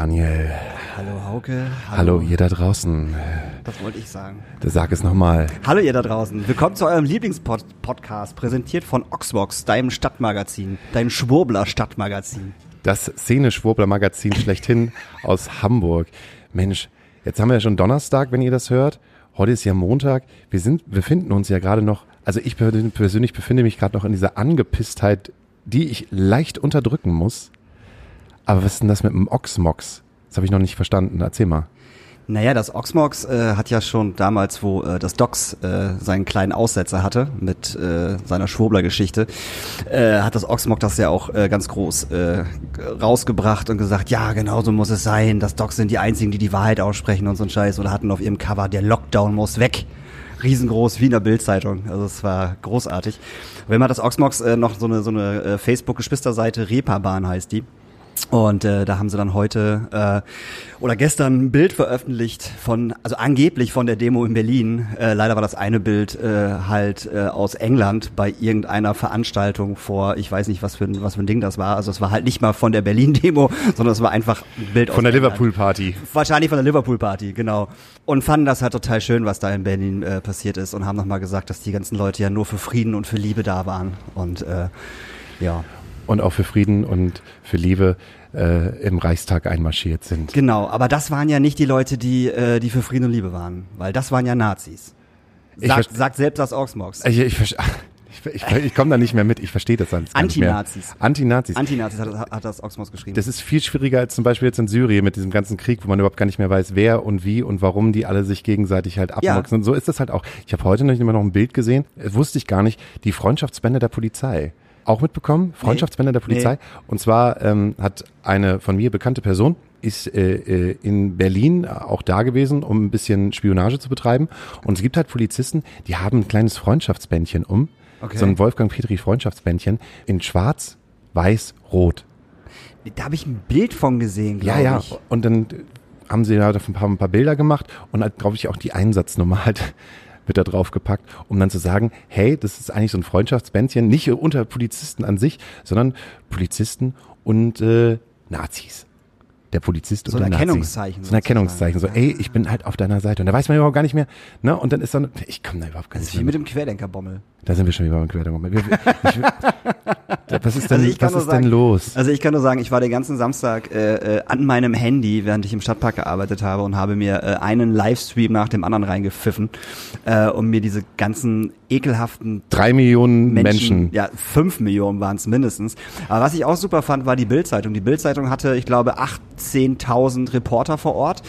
Hallo Daniel. Hallo Hauke. Hallo, ihr da draußen. Das wollte ich sagen. Sag es nochmal. Hallo ihr da draußen. Willkommen zu eurem Lieblingspodcast, präsentiert von Oxbox, deinem Stadtmagazin, deinem Schwurbler Stadtmagazin. Das Szene-Schwurbler-Magazin schlechthin aus Hamburg. Mensch, jetzt haben wir ja schon Donnerstag, wenn ihr das hört. Heute ist ja Montag. Wir sind, befinden uns ja gerade noch, also ich persönlich befinde mich gerade noch in dieser Angepisstheit, die ich leicht unterdrücken muss. Aber was ist denn das mit dem Oxmox? Das habe ich noch nicht verstanden. Erzähl mal. Naja, das Oxmox äh, hat ja schon damals, wo äh, das Docs äh, seinen kleinen Aussetzer hatte mit äh, seiner Schwurbler-Geschichte, äh, hat das Oxmox das ja auch äh, ganz groß äh, rausgebracht und gesagt, ja, genau so muss es sein. Das Docs sind die einzigen, die die Wahrheit aussprechen und so ein Scheiß. Oder hatten auf ihrem Cover, der Lockdown muss weg riesengroß wie in der Bildzeitung. Also es war großartig. Wenn man das Oxmox äh, noch so eine so eine äh, Facebook-Geschwisterseite Reeperbahn heißt die. Und äh, da haben sie dann heute äh, oder gestern ein Bild veröffentlicht von, also angeblich von der Demo in Berlin. Äh, leider war das eine Bild äh, halt äh, aus England bei irgendeiner Veranstaltung vor, ich weiß nicht, was für ein, was für ein Ding das war. Also es war halt nicht mal von der Berlin-Demo, sondern es war einfach ein Bild von der Liverpool-Party. Wahrscheinlich von der Liverpool-Party, genau. Und fanden das halt total schön, was da in Berlin äh, passiert ist und haben nochmal gesagt, dass die ganzen Leute ja nur für Frieden und für Liebe da waren. Und äh, ja und auch für Frieden und für Liebe äh, im Reichstag einmarschiert sind. Genau, aber das waren ja nicht die Leute, die, äh, die für Frieden und Liebe waren, weil das waren ja Nazis. Sagt, sagt selbst das Oxmox. Ich, ich, ich, ich, ich komme da nicht mehr mit, ich verstehe das alles Antinazis. Antinazis. Antinazis hat, hat das Oxmox geschrieben. Das ist viel schwieriger als zum Beispiel jetzt in Syrien mit diesem ganzen Krieg, wo man überhaupt gar nicht mehr weiß, wer und wie und warum die alle sich gegenseitig halt abmoxen. Ja. So ist das halt auch. Ich habe heute noch immer noch ein Bild gesehen, wusste ich gar nicht, die Freundschaftsbände der Polizei auch mitbekommen, Freundschaftsbänder nee. der Polizei. Nee. Und zwar ähm, hat eine von mir bekannte Person ist äh, äh, in Berlin auch da gewesen, um ein bisschen Spionage zu betreiben. Und es gibt halt Polizisten, die haben ein kleines Freundschaftsbändchen um. Okay. So ein Wolfgang Petri Freundschaftsbändchen in schwarz, weiß, rot. Da habe ich ein Bild von gesehen, glaube ja, ja. ich. Und dann haben sie halt ein paar, ein paar Bilder gemacht und halt, glaube ich, auch die Einsatznummer halt mit da drauf gepackt, um dann zu sagen, hey, das ist eigentlich so ein Freundschaftsbändchen, nicht unter Polizisten an sich, sondern Polizisten und äh, Nazis der Polizist so und ein Erkennungszeichen. So ein Erkennungszeichen. So, ey, ich bin halt auf deiner Seite. Und da weiß man überhaupt gar nicht mehr, ne? Und dann ist dann, ich komme da überhaupt gar nicht mehr. Das ist wie mit dem Querdenkerbommel. Da sind wir schon wieder beim Querdenkerbommel. was ist denn, also was ist sagen, denn los? Also ich kann nur sagen, ich war den ganzen Samstag äh, äh, an meinem Handy, während ich im Stadtpark gearbeitet habe und habe mir äh, einen Livestream nach dem anderen reingepfiffen, äh, um mir diese ganzen ekelhaften drei Millionen Menschen, Menschen. ja fünf Millionen waren es mindestens. Aber was ich auch super fand, war die Bildzeitung. Die Bildzeitung hatte, ich glaube, 18.000 Reporter vor Ort,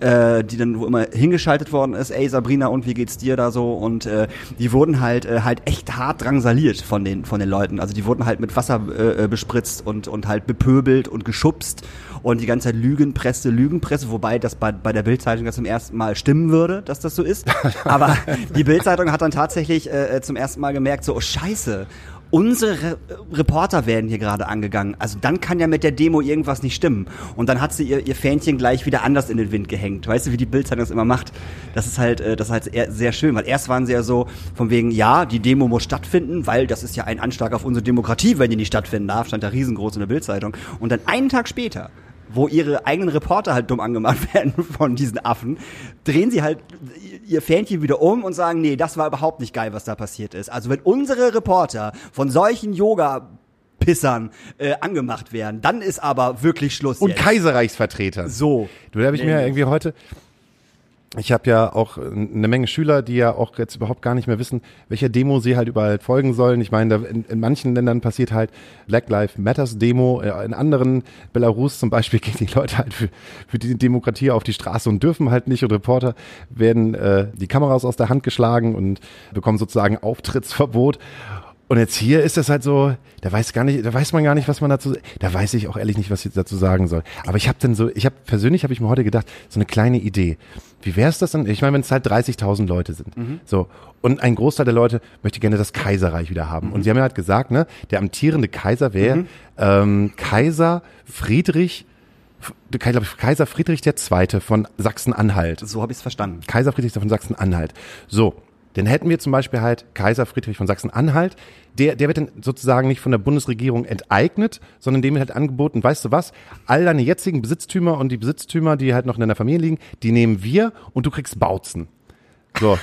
äh, die dann wo immer hingeschaltet worden ist. Ey Sabrina, und wie geht's dir da so? Und äh, die wurden halt äh, halt echt hart drangsaliert von den von den Leuten. Also die wurden halt mit Wasser äh, äh bespritzt und und halt bepöbelt und geschubst und die ganze Zeit Lügenpresse, Lügenpresse, wobei das bei, bei der Bildzeitung ja zum ersten Mal stimmen würde, dass das so ist. Aber die Bildzeitung hat dann tatsächlich äh, äh, zum ersten Mal gemerkt, so, oh Scheiße, unsere Re Reporter werden hier gerade angegangen. Also dann kann ja mit der Demo irgendwas nicht stimmen. Und dann hat sie ihr, ihr Fähnchen gleich wieder anders in den Wind gehängt. Weißt du, wie die Bildzeitung das immer macht? Das ist halt, äh, das ist halt sehr schön, weil erst waren sie ja so von wegen, ja, die Demo muss stattfinden, weil das ist ja ein Anschlag auf unsere Demokratie, wenn die nicht stattfinden darf, stand da riesengroß in der Bildzeitung. Und dann einen Tag später wo ihre eigenen Reporter halt dumm angemacht werden von diesen Affen, drehen sie halt ihr Fähnchen wieder um und sagen, nee, das war überhaupt nicht geil, was da passiert ist. Also wenn unsere Reporter von solchen Yoga Pissern äh, angemacht werden, dann ist aber wirklich Schluss. Und jetzt. Kaiserreichsvertreter. So. Du, da habe ich mir irgendwie heute, ich habe ja auch eine Menge Schüler, die ja auch jetzt überhaupt gar nicht mehr wissen, welcher Demo sie halt überall folgen sollen. Ich meine, in, in, manchen Ländern passiert halt Black Lives Matters Demo, äh, in anderen, Belarus zum Beispiel, gehen die Leute halt für, für die Demokratie auf die Straße und dürfen halt nicht und Reporter werden äh, die Kameras aus der Hand geschlagen und bekommen sozusagen Auftrittsverbot. Und jetzt hier ist das halt so, da weiß gar nicht, da weiß man gar nicht, was man dazu, da weiß ich auch ehrlich nicht, was ich dazu sagen soll. Aber ich habe dann so, ich habe persönlich habe ich mir heute gedacht, so eine kleine Idee. Wie wäre es das dann? Ich meine, wenn es halt 30.000 Leute sind, mhm. so und ein Großteil der Leute möchte gerne das Kaiserreich wieder haben. Mhm. Und sie haben ja halt gesagt, ne, der amtierende Kaiser wäre mhm. ähm, Kaiser Friedrich ich glaube, Kaiser Friedrich II. von Sachsen-Anhalt. So habe ich es verstanden. Kaiser Friedrich von Sachsen-Anhalt. So, dann hätten wir zum Beispiel halt Kaiser Friedrich von Sachsen-Anhalt, der, der wird dann sozusagen nicht von der Bundesregierung enteignet, sondern dem wird halt angeboten, weißt du was, all deine jetzigen Besitztümer und die Besitztümer, die halt noch in deiner Familie liegen, die nehmen wir und du kriegst Bautzen. So.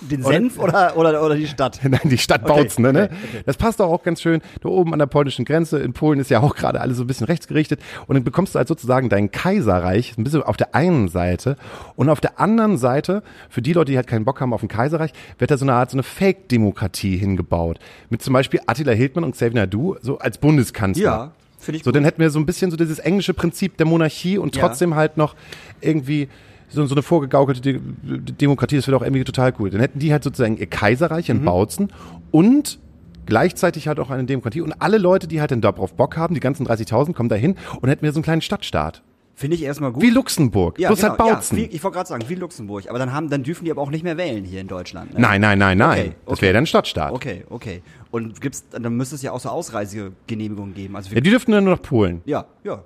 Den Senf oder, oder, oder die Stadt? Nein, die Stadt Okay, Bautzen, ne? okay, okay. Das passt doch auch ganz schön. Da oben an der polnischen Grenze, in Polen ist ja auch gerade alles so ein bisschen rechtsgerichtet. Und dann bekommst du halt sozusagen dein Kaiserreich, ein bisschen auf der einen Seite. Und auf der anderen Seite, für die Leute, die halt keinen Bock haben auf ein Kaiserreich, wird da so eine Art, so eine Fake-Demokratie hingebaut. Mit zum Beispiel Attila Hildmann und Xavier Naidu, so als Bundeskanzler. Ja, finde ich So, gut. dann hätten wir so ein bisschen so dieses englische Prinzip der Monarchie und Ja. trotzdem halt noch irgendwie so, so eine vorgegaukelte De Demokratie, das wäre doch irgendwie total cool. Dann hätten die halt sozusagen ihr Kaiserreich Mhm. in Bautzen und gleichzeitig halt auch eine Demokratie und alle Leute, die halt dann darauf Bock haben, die ganzen 30.000 kommen da hin und hätten wir so einen kleinen Stadtstaat. Finde ich erstmal gut. Wie Luxemburg, ja, bloß genau, halt Bautzen. Ja, wie, ich wollte gerade sagen, wie Luxemburg. Aber dann, haben, dann dürfen die aber auch nicht mehr wählen hier in Deutschland. Ne? nein, nein, nein, nein. Okay, Das okay. wäre dann ein Stadtstaat. Okay, okay. Und gibt's, dann müsste es ja auch so Ausreisegenehmigungen geben. Also Ja, die dürften dann nur nach Polen. ja, ja.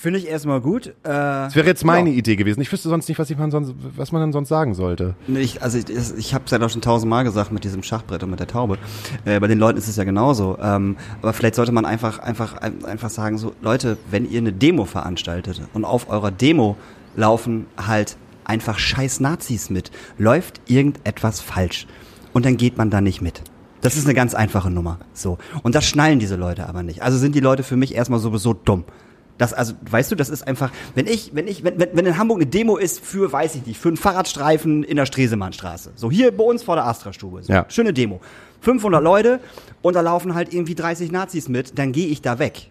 Finde ich erstmal gut. Äh, Das wäre jetzt meine ja. Idee gewesen. Ich wüsste sonst nicht, was, ich man sonst, was man denn sonst sagen sollte. Ich, also ich, ich habe es ja doch schon tausendmal gesagt mit diesem Schachbrett und mit der Taube. Äh, bei den Leuten ist es ja genauso. Ähm, aber vielleicht sollte man einfach, einfach, ein- einfach sagen, so Leute, wenn ihr eine Demo veranstaltet und auf eurer Demo laufen halt einfach scheiß Nazis mit, läuft irgendetwas falsch und dann geht man da nicht mit. Das ist eine ganz einfache Nummer. So. Und das schnallen diese Leute aber nicht. Also sind die Leute für mich erstmal sowieso dumm. Das, also, weißt du, das ist einfach, wenn ich, wenn ich, wenn, wenn, in Hamburg eine Demo ist für, weiß ich nicht, für einen Fahrradstreifen in der Stresemannstraße. So hier bei uns vor der Astra-Stube. So, Ja. Schöne Demo. 500 Leute und da laufen halt irgendwie 30 Nazis mit, dann gehe ich da weg.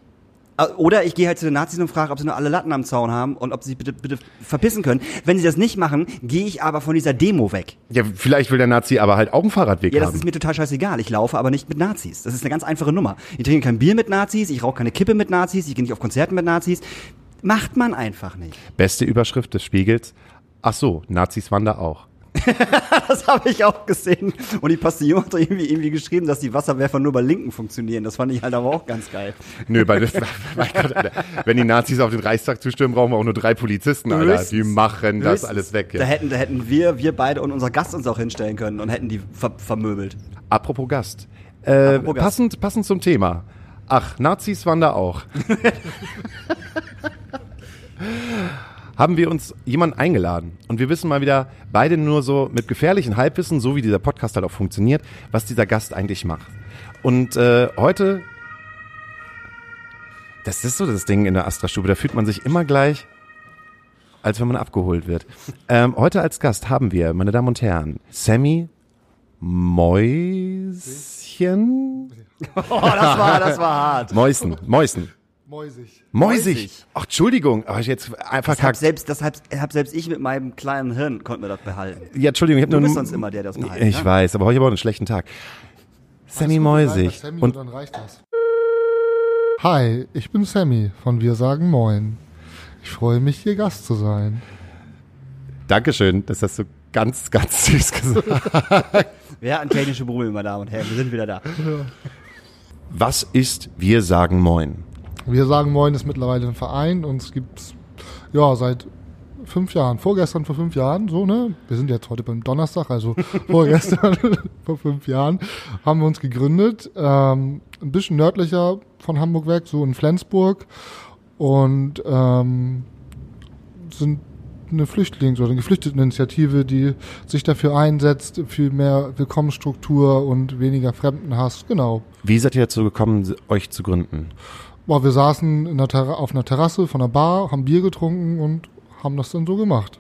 Äh, Oder ich gehe halt zu den Nazis und frage, ob sie nur alle Latten am Zaun haben und ob sie sich bitte, bitte verpissen können. Wenn sie das nicht machen, gehe ich aber von dieser Demo weg. Ja, vielleicht will der Nazi aber halt auch einen Fahrradweg Ja, das haben. ist mir total scheißegal. Ich laufe aber nicht mit Nazis. Das ist eine ganz einfache Nummer. Ich trinke kein Bier mit Nazis, ich rauche keine Kippe mit Nazis, ich gehe nicht auf Konzerten mit Nazis. Macht man einfach nicht. Beste Überschrift des Spiegels. Ach so, Nazis waren da auch. Das habe ich auch gesehen. Und die Postillon hat doch irgendwie, irgendwie geschrieben, dass die Wasserwerfer nur bei Linken funktionieren. Das fand ich halt aber auch ganz geil. Nö, bei, mein Gott, Alter. wenn die Nazis auf den Reichstag zustürmen, brauchen wir auch nur drei Polizisten, Alter. Höchstens. Die machen das Höchstens. alles weg. Da Ja. hätten, da hätten wir, wir beide und unser Gast uns auch hinstellen können und hätten die ver vermöbelt. Apropos Gast. Äh, Apropos Gast. Passend, passend zum Thema. Ach, Nazis waren da auch. haben wir uns jemanden eingeladen. Und wir wissen mal wieder, beide nur so mit gefährlichen Halbwissen, so wie dieser Podcast halt auch funktioniert, was dieser Gast eigentlich macht. Und äh, heute, das ist so das Ding in der Astra-Stube, da fühlt man sich immer gleich, als wenn man abgeholt wird. Ähm, heute als Gast haben wir, meine Damen und Herren, Sammy Mäuschen? Oh, das war, das war hart. Mäusen, Mäusen. Mäusig. Mäusig. Ach, Entschuldigung, aber ich jetzt einfach Das hab verkackt. selbst, das hab, hab selbst ich mit meinem kleinen Hirn konnte mir das behalten. Ja, Entschuldigung, ich habe Du nur bist sonst immer der, der das gehalten Ich hat. weiß, aber heute war einen schlechten Tag. Sammy Mäusig. Sammy Und und dann reicht das. Hi, ich bin Sammy von Wir sagen Moin. Ich freue mich, hier Gast zu sein. Dankeschön, das hast du ganz, ganz süß gesagt. Wir hatten technische Probleme, meine Damen und Herren. Wir sind wieder da. Was ist Wir sagen Moin? Wir sagen Moin ist mittlerweile ein Verein. Uns gibt's ja seit fünf Jahren. Vorgestern vor fünf Jahren, so ne? Wir sind jetzt heute beim Donnerstag, also vorgestern vor fünf Jahren haben wir uns gegründet. Ähm, ein bisschen nördlicher von Hamburg weg, so in Flensburg und ähm, sind eine Flüchtlings- oder eine Geflüchteteninitiative, die sich dafür einsetzt, für mehr Willkommensstruktur und weniger Fremdenhass. Genau. Wie seid ihr dazu gekommen, euch zu gründen? Boah, wir saßen in der Terra auf einer Terrasse von einer Bar, haben Bier getrunken und haben das dann so gemacht.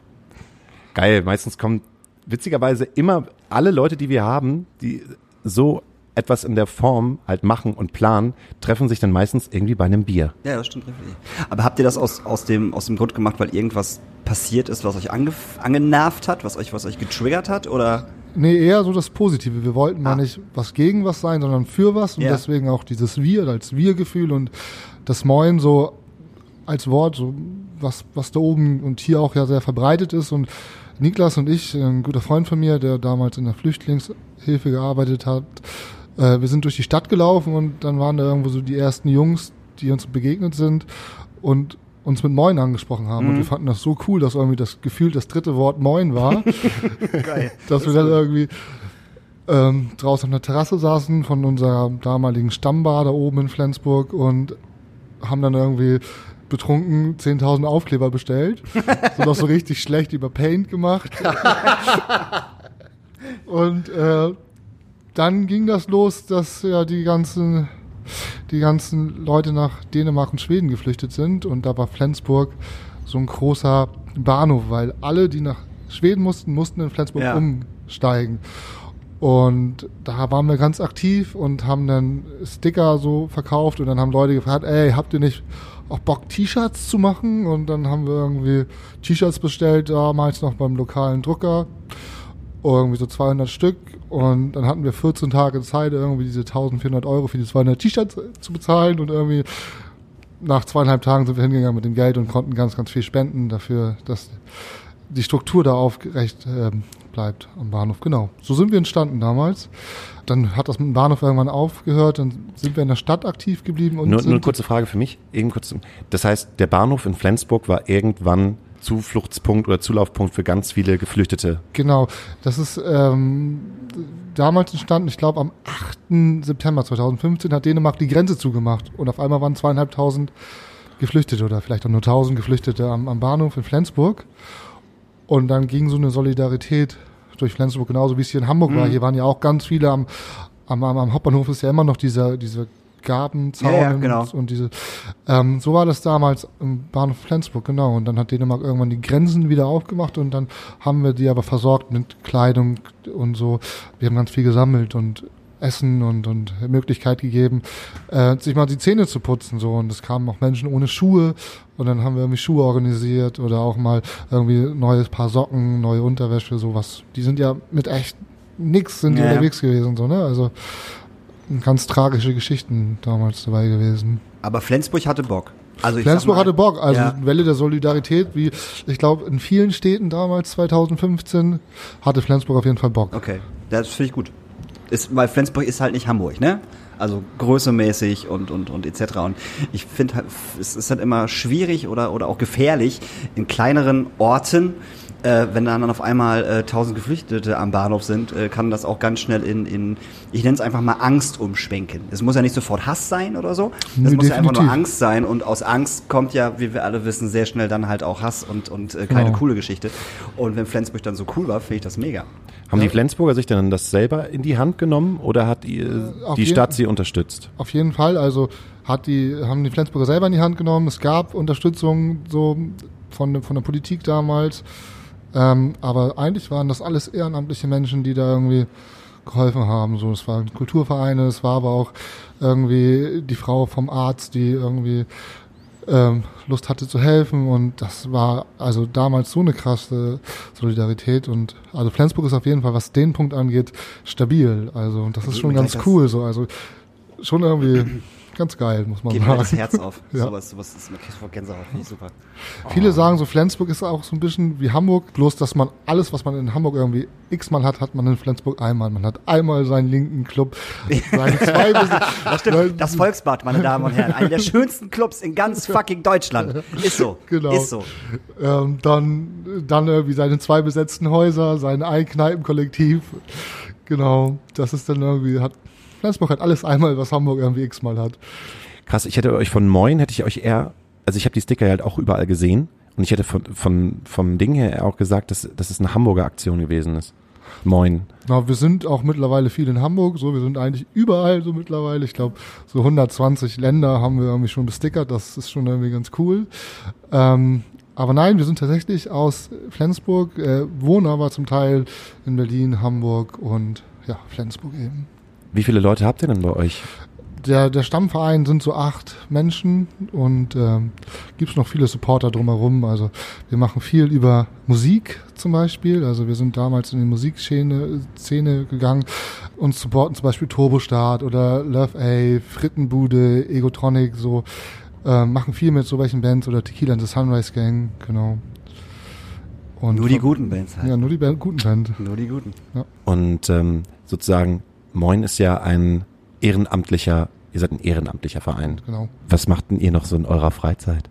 Geil, meistens kommen witzigerweise immer alle Leute, die wir haben, die so etwas in der Form halt machen und planen, treffen sich dann meistens irgendwie bei einem Bier. Ja, das stimmt richtig. Aber habt ihr das aus, aus, dem, aus dem Grund gemacht, weil irgendwas passiert ist, was euch angenervt hat, was euch, was euch getriggert hat? Oder? Nee, eher so das Positive. Wir wollten mal Ah. nicht was gegen was sein, sondern für was und Ja. deswegen auch dieses Wir als Wir-Gefühl und das Moin so als Wort, so was, was da oben und hier auch ja sehr verbreitet ist und Niklas und ich, ein guter Freund von mir, der damals in der Flüchtlingshilfe gearbeitet hat, äh, wir sind durch die Stadt gelaufen und dann waren da irgendwo so die ersten Jungs, die uns begegnet sind und uns mit Moin angesprochen haben. Und wir fanden das so cool, dass irgendwie das Gefühl das dritte Wort Moin war. Geil. dass wir dann irgendwie ähm, draußen auf einer Terrasse saßen von unserer damaligen Stammbar da oben in Flensburg und haben dann irgendwie betrunken 10.000 Aufkleber bestellt. so noch so richtig schlecht über Paint gemacht. und äh, dann ging das los, dass ja die ganzen die ganzen Leute nach Dänemark und Schweden geflüchtet sind und da war Flensburg so ein großer Bahnhof, weil alle, die nach Schweden mussten, mussten in Flensburg Ja. umsteigen. Und da waren wir ganz aktiv und haben dann Sticker so verkauft und dann haben Leute gefragt, ey, habt ihr nicht auch Bock, T-Shirts zu machen? Und dann haben wir irgendwie T-Shirts bestellt, damals noch beim lokalen Drucker. Irgendwie so 200 Stück. Und dann hatten wir 14 Tage Zeit, irgendwie diese 1400 Euro für die 200 T-Shirts zu bezahlen. Und irgendwie nach zweieinhalb Tagen sind wir hingegangen mit dem Geld und konnten ganz, ganz viel spenden dafür, dass die Struktur da aufgerecht ähm, bleibt am Bahnhof. Genau. So sind wir entstanden damals. Dann hat das mit dem Bahnhof irgendwann aufgehört, dann sind wir in der Stadt aktiv geblieben und Nur, nur eine kurze Frage für mich. Eben kurz. Das heißt, der Bahnhof in Flensburg war irgendwann Zufluchtspunkt oder Zulaufpunkt für ganz viele Geflüchtete. Genau, das ist ähm, damals entstanden, ich glaube am 8. September 2015 hat Dänemark die Grenze zugemacht und auf einmal waren zweieinhalbtausend Geflüchtete oder vielleicht auch nur tausend Geflüchtete am, am Bahnhof in Flensburg und dann ging so eine Solidarität durch Flensburg genauso wie es hier in Hamburg war. Hier waren ja auch ganz viele am, am, am, am Hauptbahnhof ist ja immer noch dieser, diese Gabenzaun Ja, ja, genau. und, und diese ähm, so war das damals im Bahnhof Flensburg, genau. Und dann hat Dänemark irgendwann die Grenzen wieder aufgemacht und dann haben wir die aber versorgt mit Kleidung und so. Wir haben ganz viel gesammelt und Essen und, und Möglichkeit gegeben, äh, sich mal die Zähne zu putzen. so Und es kamen auch Menschen ohne Schuhe und dann haben wir irgendwie Schuhe organisiert oder auch mal irgendwie neues Paar Socken, neue Unterwäsche, sowas. Die sind ja mit echt nix sind die Ja, unterwegs gewesen, so, ne? Also ganz tragische Geschichten damals dabei gewesen. Aber Flensburg hatte Bock. Also Flensburg mal, hatte Bock, also ja. Welle der Solidarität, wie ich glaube in vielen Städten damals 2015 hatte Flensburg auf jeden Fall Bock. Okay, das finde ich gut. Ist, weil Flensburg ist halt nicht Hamburg, ne? Also größemäßig und, und, und etc. Und ich finde halt, es ist halt immer schwierig oder, oder auch gefährlich in kleineren Orten, äh, wenn dann auf einmal äh, tausend Geflüchtete am Bahnhof sind, äh, kann das auch ganz schnell in, in ich nenne es einfach mal Angst umschwenken. Es muss ja nicht sofort Hass sein oder so. Es Nö, muss ja einfach nur definitiv. Angst sein und aus Angst kommt ja, wie wir alle wissen, sehr schnell dann halt auch Hass und, und äh, keine Genau. coole Geschichte. Und wenn Flensburg dann so cool war, finde ich das mega. Haben die Flensburger sich denn das selber in die Hand genommen oder hat die, auf die jeden- Stadt sie unterstützt? Auf jeden Fall, also hat die, haben die Flensburger selber in die Hand genommen. Es gab Unterstützung so von, von der Politik damals. Ähm, aber eigentlich waren das alles ehrenamtliche Menschen, die da irgendwie geholfen haben. So, es waren Kulturvereine, es war aber auch irgendwie die Frau vom Arzt, die irgendwie ähm, Lust hatte zu helfen und das war also damals so eine krasse Solidarität und also Flensburg ist auf jeden Fall, was den Punkt angeht, stabil. Also und das ist Geht schon ganz cool so. Also schon irgendwie ganz geil, muss man Geht mir das sagen. Herz auf. Ja. Sowas, sowas ist mir vor Gänsehaut, finde ich super. Viele sagen so, Flensburg ist auch so ein bisschen wie Hamburg, bloß dass man alles, was man in Hamburg irgendwie x-mal hat, hat man in Flensburg einmal. Man hat einmal seinen linken Club, seine zwei Das stimmt. Das Volksbad, meine Damen und Herren. Einer der schönsten Clubs in ganz fucking Deutschland. Ist so. Genau. Ist so. ähm, dann, dann irgendwie seine zwei besetzten Häuser, sein Einkneipenkollektiv. Genau, das ist dann irgendwie, hat, Flensburg hat alles einmal, was Hamburg irgendwie x-mal hat. Krass, ich hätte euch von Moin, hätte ich euch eher, also ich habe die Sticker halt auch überall gesehen und ich hätte von, von, vom Ding her auch gesagt, dass, dass es eine Hamburger Aktion gewesen ist. Moin. Na, wir sind auch mittlerweile viel in Hamburg, so, wir sind eigentlich überall so mittlerweile. Ich glaube, so 120 Länder haben wir irgendwie schon bestickert, das ist schon irgendwie ganz cool. Ähm, aber nein, wir sind tatsächlich aus Flensburg, äh, wohnen aber zum Teil in Berlin, Hamburg und ja, Flensburg eben. Wie viele Leute habt ihr denn bei euch? Der, der Stammverein sind so acht Menschen und ähm, gibt noch viele Supporter drumherum. Also wir machen viel über Musik zum Beispiel. Also wir sind damals in die Musikszene Szene gegangen und supporten zum Beispiel Turbostart oder Love A, Frittenbude, Egotronic, so ähm, machen viel mit so welchen Bands oder Tequila and the Sunrise Gang, genau. Und Nur die guten Bands halt. Ja, nur die Band, guten Band. Nur die guten. Und ähm, sozusagen, Moin ist ja ein ehrenamtlicher, ihr seid ein ehrenamtlicher Verein. Genau. Was macht denn ihr noch so in eurer Freizeit?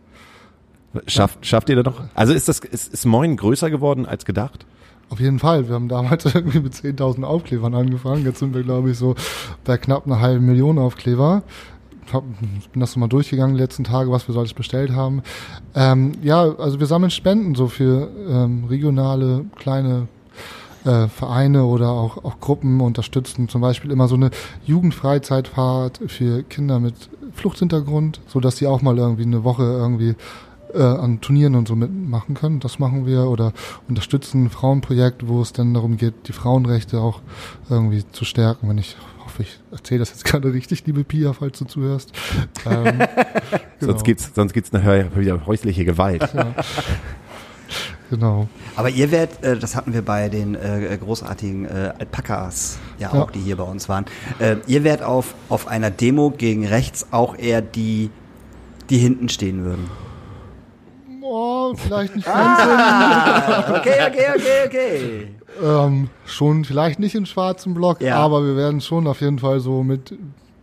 Schafft, schafft ihr da noch? Also ist das, ist, ist Moin größer geworden als gedacht? Auf jeden Fall. Wir haben damals irgendwie mit 10.000 Aufklebern angefangen. Jetzt sind wir, glaube ich, so bei knapp einer halben Million Aufkleber. Hab, bin das so mal durchgegangen die letzten Tage, was wir so alles bestellt haben. Ähm, ja, also wir sammeln Spenden so für ähm, regionale kleine äh, Vereine oder auch, auch Gruppen unterstützen. Zum Beispiel immer so eine Jugendfreizeitfahrt für Kinder mit Fluchthintergrund, so dass sie auch mal irgendwie eine Woche irgendwie äh, an Turnieren und so mitmachen können. Das machen wir oder unterstützen ein Frauenprojekt, wo es dann darum geht, die Frauenrechte auch irgendwie zu stärken. Wenn ich hoffe, ich erzähle das jetzt gerade richtig, liebe Pia, falls du zuhörst. Ähm, Sonst gibt's, sonst gibt's nachher wieder häusliche Gewalt. Ja. Genau. Aber ihr werdet, äh, das hatten wir bei den äh, großartigen äh, Alpakas ja Ja. auch, die hier bei uns waren. Äh, ihr werdet auf, auf einer Demo gegen rechts auch eher die, die hinten stehen würden. Oh, vielleicht nicht ganz Ah, okay, okay, okay, okay. ähm, schon vielleicht nicht im schwarzen Block, Ja. aber wir werden schon auf jeden Fall so mit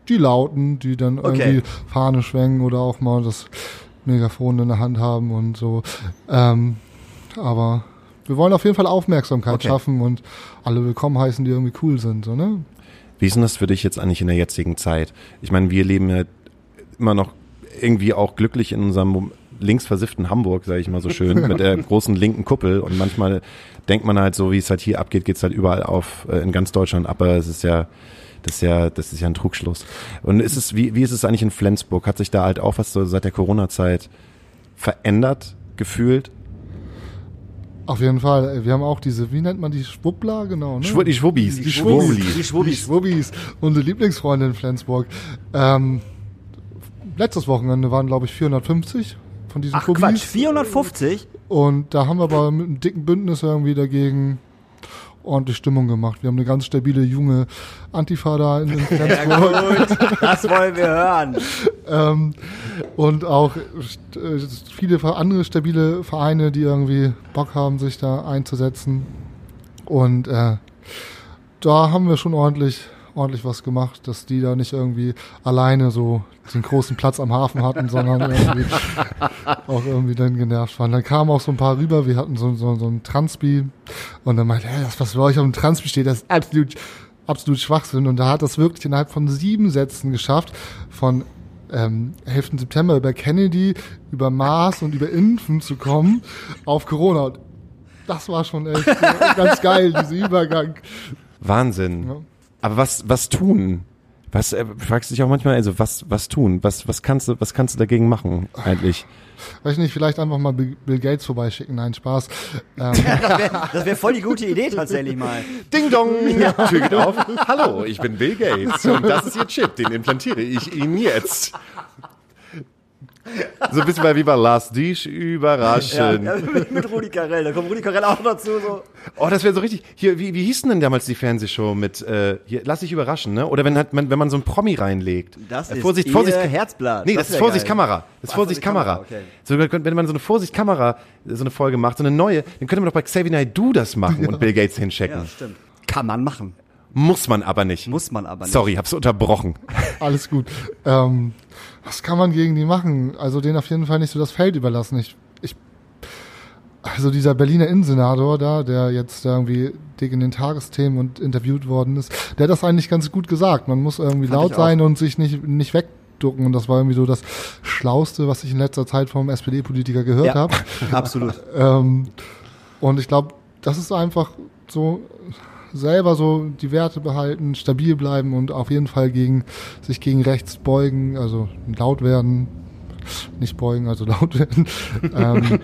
die Lauten, die dann Okay. irgendwie Fahne schwenken oder auch mal das Megafon in der Hand haben und so. Ähm, aber wir wollen auf jeden Fall Aufmerksamkeit Okay. schaffen und alle willkommen heißen, die irgendwie cool sind, so, ne? Wie ist denn das für dich jetzt eigentlich in der jetzigen Zeit? Ich meine, wir leben ja immer noch irgendwie auch glücklich in unserem linksversifften Hamburg, sage ich mal so schön, mit der großen linken Kuppel. Und manchmal denkt man halt so, wie es halt hier abgeht, geht's halt überall auf äh, in ganz Deutschland ab. Aber es ist ja, das ist ja, das ist ja ein Trugschluss. Und ist es, wie, wie ist es eigentlich in Flensburg? Hat sich da halt auch was so seit der Corona-Zeit verändert, gefühlt? Auf jeden Fall. Wir haben auch diese, wie nennt man die Schwuppler, genau, ne? Schw die Schwubbis. Die Schwubbis. Die Die Schwubbis. Schwubbis, unsere Lieblingsfreunde in Flensburg. Ähm, letztes Wochenende waren, glaube ich, 450 von diesen Ach Quatsch, Schwubbis. 450? Und da haben wir aber mit einem dicken Bündnis irgendwie dagegen ordentlich Stimmung gemacht. Wir haben eine ganz stabile junge Antifa da in, in Ja Flensburg. gut, das wollen wir hören. ähm, und auch äh, viele andere stabile Vereine, die irgendwie Bock haben, sich da einzusetzen. Und äh, da haben wir schon ordentlich, ordentlich was gemacht, dass die da nicht irgendwie alleine so den großen Platz am Hafen hatten, sondern irgendwie auch irgendwie dann genervt waren. Dann kamen auch so ein paar rüber, wir hatten so, so, so ein Transpi und dann meinte, hey, das, was bei euch auf dem Transpi steht, das ist absolut, absolut Schwachsinn. Und da hat das wirklich innerhalb von sieben Sätzen geschafft, von ähm, 11. September über Kennedy, über Mars und über Impfen zu kommen auf Corona. Und das war schon echt ganz geil, dieser Übergang. Wahnsinn. Ja. Aber was, was tun? Was, äh, fragst du dich auch manchmal, also was, was tun? Was, was kannst du, was kannst du dagegen machen, eigentlich? Weiß ich nicht, vielleicht einfach mal Bill Gates vorbeischicken. Nein, Spaß. Ähm, Das wäre voll die gute Idee tatsächlich mal. Ding dong! Tür geht auf. Hallo, ich bin Bill Gates und das ist Ihr Chip, den implantiere ich Ihnen jetzt. So ein bisschen bei Viva Las dich überraschen. ja, mit, Rudi Carell, da kommt Rudi Carell auch dazu. So. Oh, das wäre so richtig. Hier, wie, wie hieß denn damals die Fernsehshow mit äh, hier, lass dich überraschen, ne? Oder wenn halt man, wenn man so ein Promi reinlegt. Das Äh, ist Vorsicht, ihr Vorsicht, Herzblatt. Nee, Das das, ist Vorsicht geil. Kamera. Das ist Ach, Vorsicht Kamera. okay. So, wenn man so eine Vorsicht Kamera so eine Folge macht, so eine neue, dann könnte man doch bei Xavier Naidoo das machen und Bill Gates hinchecken. Ja, stimmt. Kann man machen. Muss man aber nicht. Muss man aber nicht. Sorry, hab's unterbrochen. alles gut. Ähm, was kann man gegen die machen? Also denen auf jeden Fall nicht so das Feld überlassen. Ich, ich, also dieser Berliner Innensenator da, der jetzt irgendwie dick in den Tagesthemen und interviewt worden ist, der hat das eigentlich ganz gut gesagt. Man muss irgendwie Fand laut sein und sich nicht, nicht wegducken. Und das war irgendwie so das Schlauste, was ich in letzter Zeit vom SPD-Politiker gehört Ja, habe. absolut. Ähm, und ich glaube, das ist einfach so selber so die Werte behalten, stabil bleiben und auf jeden Fall gegen sich gegen rechts beugen, also laut werden, nicht beugen, also laut werden. ähm,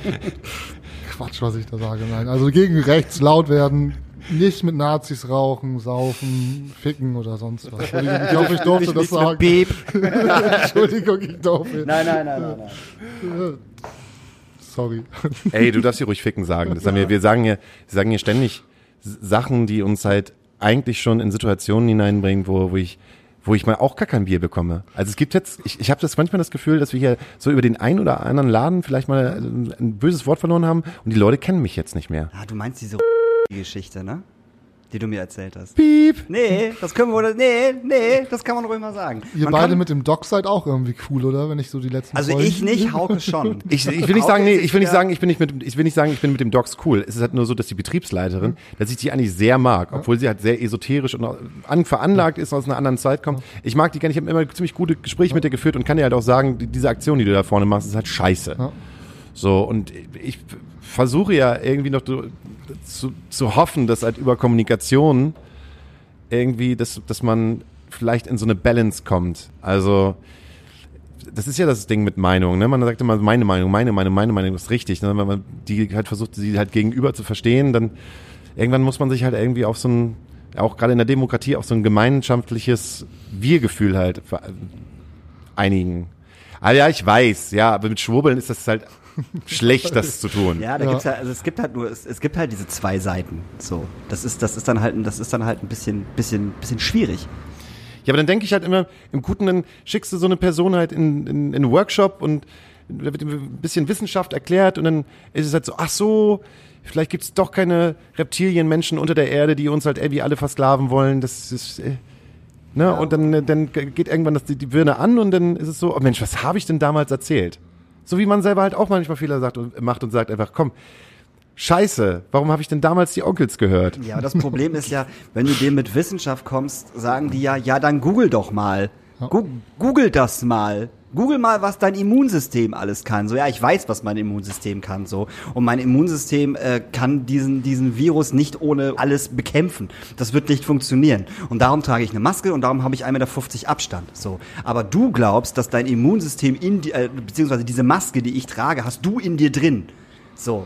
Quatsch, was ich da sage. Nein, also gegen rechts laut werden, nicht mit Nazis rauchen, saufen, ficken oder sonst was. Entschuldigung, ich hoffe, ich durfte das sagen. Beep. Entschuldigung, ich durfte. Nein, nein, nein, nein, nein. Sorry. Ey, du darfst hier ruhig ficken sagen. Das haben wir, wir sagen ja, wir sagen hier ständig Sachen, die uns halt eigentlich schon in Situationen hineinbringen, wo, wo ich wo ich mal auch gar kein Bier bekomme. Also es gibt jetzt, ich, ich habe das manchmal das Gefühl, dass wir hier so über den einen oder anderen Laden vielleicht mal ein böses Wort verloren haben und die Leute kennen mich jetzt nicht mehr. Ah, du meinst diese Geschichte, ne? Die du mir erzählt hast. Piep. Nee, das können wir, nee, nee, das kann man ruhig mal sagen. Ihr man beide kann, mit dem Doc seid auch irgendwie cool, oder? Wenn ich so die letzten Also Folgen- ich nicht, Hauke schon. Ich, ich will nicht sagen, nee, ich will nicht sagen, ich bin nicht mit, ich will nicht sagen, ich bin mit dem Docs cool. Es ist halt nur so, dass die Betriebsleiterin, dass ich die eigentlich sehr mag, obwohl sie halt sehr esoterisch und an, veranlagt ist, aus einer anderen Zeit kommt. Ich mag die gerne, ich habe immer ziemlich gute Gespräche mit ihr geführt und kann dir halt auch sagen, die, diese Aktion, die du da vorne machst, ist halt scheiße. So, und ich versuche ja irgendwie noch zu, zu, hoffen, dass halt über Kommunikation irgendwie, dass, dass man vielleicht in so eine Balance kommt. Also, das ist ja das Ding mit Meinung, ne? Man sagt immer meine Meinung, meine Meinung, meine Meinung ist richtig. Ne? Wenn man die halt versucht, sie halt gegenüber zu verstehen, dann irgendwann muss man sich halt irgendwie auf so ein, auch gerade in der Demokratie, auf so ein gemeinschaftliches Wir-Gefühl halt einigen. Ah ja, ich weiß, ja, aber mit Schwurbeln ist das halt schlecht, das zu tun. Ja, da Ja. gibt's ja, also es gibt halt nur, es, es gibt halt diese zwei Seiten. So, das ist, das ist dann halt, ein- das ist dann halt ein bisschen, bisschen, bisschen schwierig. Ja, aber dann denke ich halt immer, im Guten, dann schickst du so eine Person halt in, in, in einen Workshop und da wird ein bisschen Wissenschaft erklärt und dann ist es halt so, ach so, vielleicht gibt es doch keine Reptilienmenschen unter der Erde, die uns halt irgendwie alle versklaven wollen. Das ist, äh, ne? Und dann, dann geht irgendwann das, die, die Birne an und dann ist es so, oh Mensch, was habe ich denn damals erzählt? So wie man selber halt auch manchmal Fehler sagt und, macht und sagt einfach, komm, Scheiße, warum habe ich denn damals die Onkels gehört? Ja, aber das Problem ist ja, wenn du dem mit Wissenschaft kommst, sagen die ja, ja, dann google doch mal. Google das mal. Google mal, was dein Immunsystem alles kann. So, ja, ich weiß, was mein Immunsystem kann, so. Und mein Immunsystem äh, kann diesen, diesen Virus nicht ohne alles bekämpfen. Das wird nicht funktionieren. Und darum trage ich eine Maske und darum habe ich 1,50 Meter Abstand, so. Aber du glaubst, dass dein Immunsystem in dir, äh, beziehungsweise diese Maske, die ich trage, hast du in dir drin. So.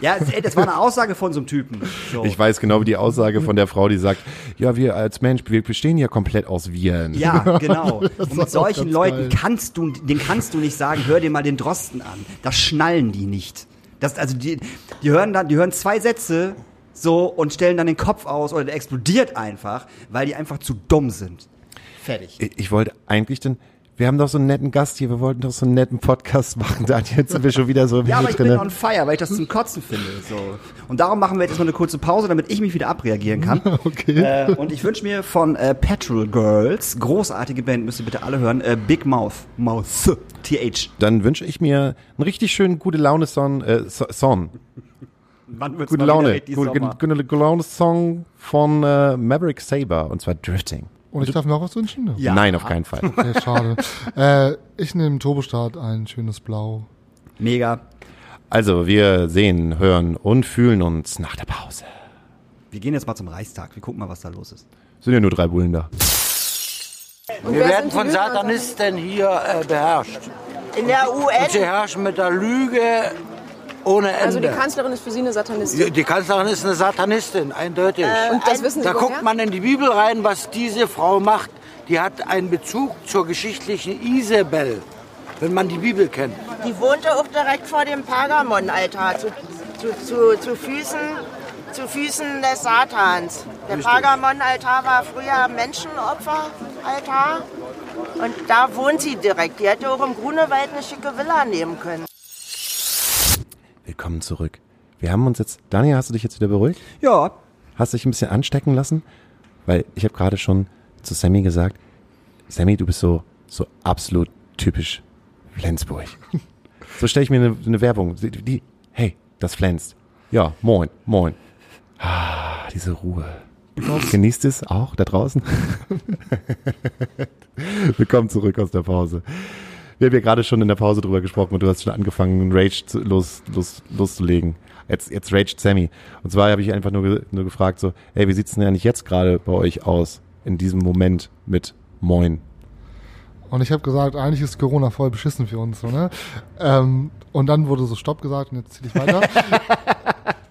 Ja, das war eine Aussage von so einem Typen. So. Ich weiß genau wie die Aussage von der Frau, die sagt, ja, wir als Mensch, wir bestehen ja komplett aus Viren. Ja, genau. Und mit solchen Leuten kannst du, den kannst du nicht sagen, hör dir mal den Drosten an. Das schnallen die nicht. Das, also die, die hören dann, die hören zwei Sätze so und stellen dann den Kopf aus oder der explodiert einfach, weil die einfach zu dumm sind. Fertig. Ich, ich wollte eigentlich dann, wir haben doch so einen netten Gast hier, wir wollten doch so einen netten Podcast machen, da jetzt sind wir schon wieder so Ja, aber ich bin drinne. on fire, weil ich das zum Kotzen finde. So. Und darum machen wir jetzt mal eine kurze Pause, damit ich mich wieder abreagieren kann. Okay. Äh, und ich wünsche mir von äh, Petrol Girls, großartige Band, müsst ihr bitte alle hören, äh, Big Mouth. Mouth. TH. Dann wünsche ich mir einen richtig schönen gute Laune Song, äh, So- Song. Wann wird's Gute mal wieder Laune, richtig gute, Sommer? gute, gute Laune Song von äh, Maverick Saber und zwar Drifting. Und ich darf mir auch was wünschen? Ja. Nein, auf keinen Fall. Okay, schade. äh, ich nehme Turbostart ein schönes Blau. Mega. Also, wir sehen, hören und fühlen uns nach der Pause. Wir gehen jetzt mal zum Reichstag. Wir gucken mal, was da los ist. Sind ja nur drei Bullen da. Wir werden von Satanisten hier äh, beherrscht. In der UN. Und sie herrschen mit der Lüge ohne Ende. Also die Kanzlerin ist für Sie eine Satanistin. Die, die Kanzlerin ist eine Satanistin, eindeutig. Und das wissen Sie da woher? guckt man in die Bibel rein, was diese Frau macht. Die hat einen Bezug zur geschichtlichen Isabel, wenn man die Bibel kennt. Die wohnte auch direkt vor dem Pergamon-Altar, zu, zu, zu, zu, Füßen, zu Füßen des Satans. Der Pergamon-Altar war früher Menschenopfer-Altar und da wohnt sie direkt. Die hätte auch im Grunewald eine schicke Villa nehmen können. Willkommen zurück. Wir haben uns jetzt, Daniel, hast du dich jetzt wieder beruhigt? Ja. Hast dich ein bisschen anstecken lassen? Weil ich habe gerade schon zu Sammy gesagt, Sammy, du bist so, so absolut typisch Flensburg. so stelle ich mir eine, eine Werbung. Die, die, hey, das flänzt. Ja, moin, moin. Ah, diese Ruhe. Genießt es auch da draußen? Willkommen zurück aus der Pause. Wir haben ja gerade schon in der Pause drüber gesprochen und du hast schon angefangen, Rage zu, los, los, loszulegen. Jetzt, jetzt raged Sammy. Und zwar habe ich einfach nur, nur gefragt so, ey, wie sieht's denn eigentlich jetzt gerade bei euch aus? In diesem Moment mit Moin. Und ich habe gesagt, eigentlich ist Corona voll beschissen für uns. So, ne? ähm, und dann wurde so Stopp gesagt und jetzt zähle ich weiter.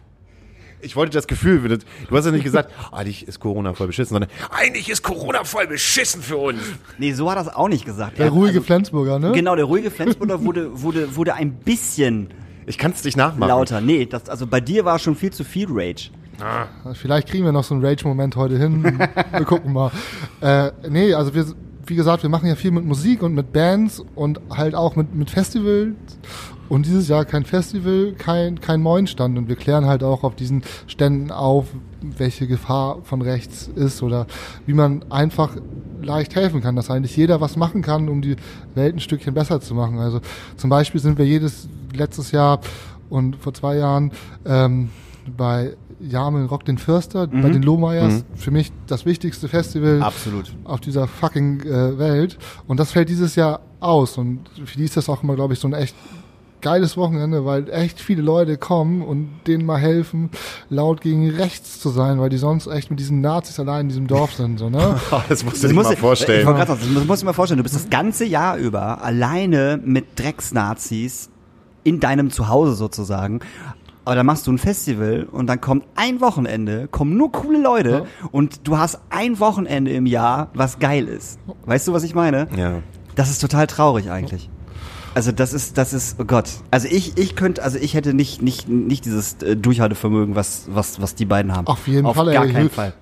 Ich wollte das Gefühl, du hast ja nicht gesagt, eigentlich ist Corona voll beschissen, sondern eigentlich ist Corona voll beschissen für uns. Nee, so hat er es auch nicht gesagt. Der Er- ruhige also, Flensburger, ne? Genau, der ruhige Flensburger wurde, wurde, wurde ein bisschen Ich kann es nicht nachmachen. lauter. Nee, das, also bei dir war schon viel zu viel Rage. Vielleicht kriegen wir noch so einen Rage-Moment heute hin. wir gucken mal. Äh, nee, also wir, wie gesagt, wir machen ja viel mit Musik und mit Bands und halt auch mit, mit Festivals. Und dieses Jahr kein Festival, kein, kein Moin-Stand. Und wir klären halt auch auf diesen Ständen auf, welche Gefahr von rechts ist oder wie man einfach leicht helfen kann, dass eigentlich jeder was machen kann, um die Welt ein Stückchen besser zu machen. Also zum Beispiel sind wir jedes letztes Jahr und vor zwei Jahren ähm, bei Jamel Rock den Förster, bei den Lohmeyers, für mich das wichtigste Festival Absolut. auf dieser fucking äh, Welt. Und das fällt dieses Jahr aus. Und für die ist das auch immer, glaube ich, so ein echt geiles Wochenende, weil echt viele Leute kommen und denen mal helfen, laut gegen rechts zu sein, weil die sonst echt mit diesen Nazis allein in diesem Dorf sind. So, ne? Das musst du dir mal vorstellen. Ich gerade sagen, das musst du dir mal vorstellen. Du bist das ganze Jahr über alleine mit Drecksnazis in deinem Zuhause sozusagen. Aber dann machst du ein Festival und dann kommt ein Wochenende, kommen nur coole Leute und du hast ein Wochenende im Jahr, was geil ist. Weißt du, was ich meine? Ja. Das ist total traurig eigentlich. Also das ist, das ist, oh Gott. Also ich, ich könnte, also ich hätte nicht, nicht, nicht dieses äh, Durchhaltevermögen, was, was, was die beiden haben. Auf jeden Auf Fall, ey. gar Ich keinen Fall.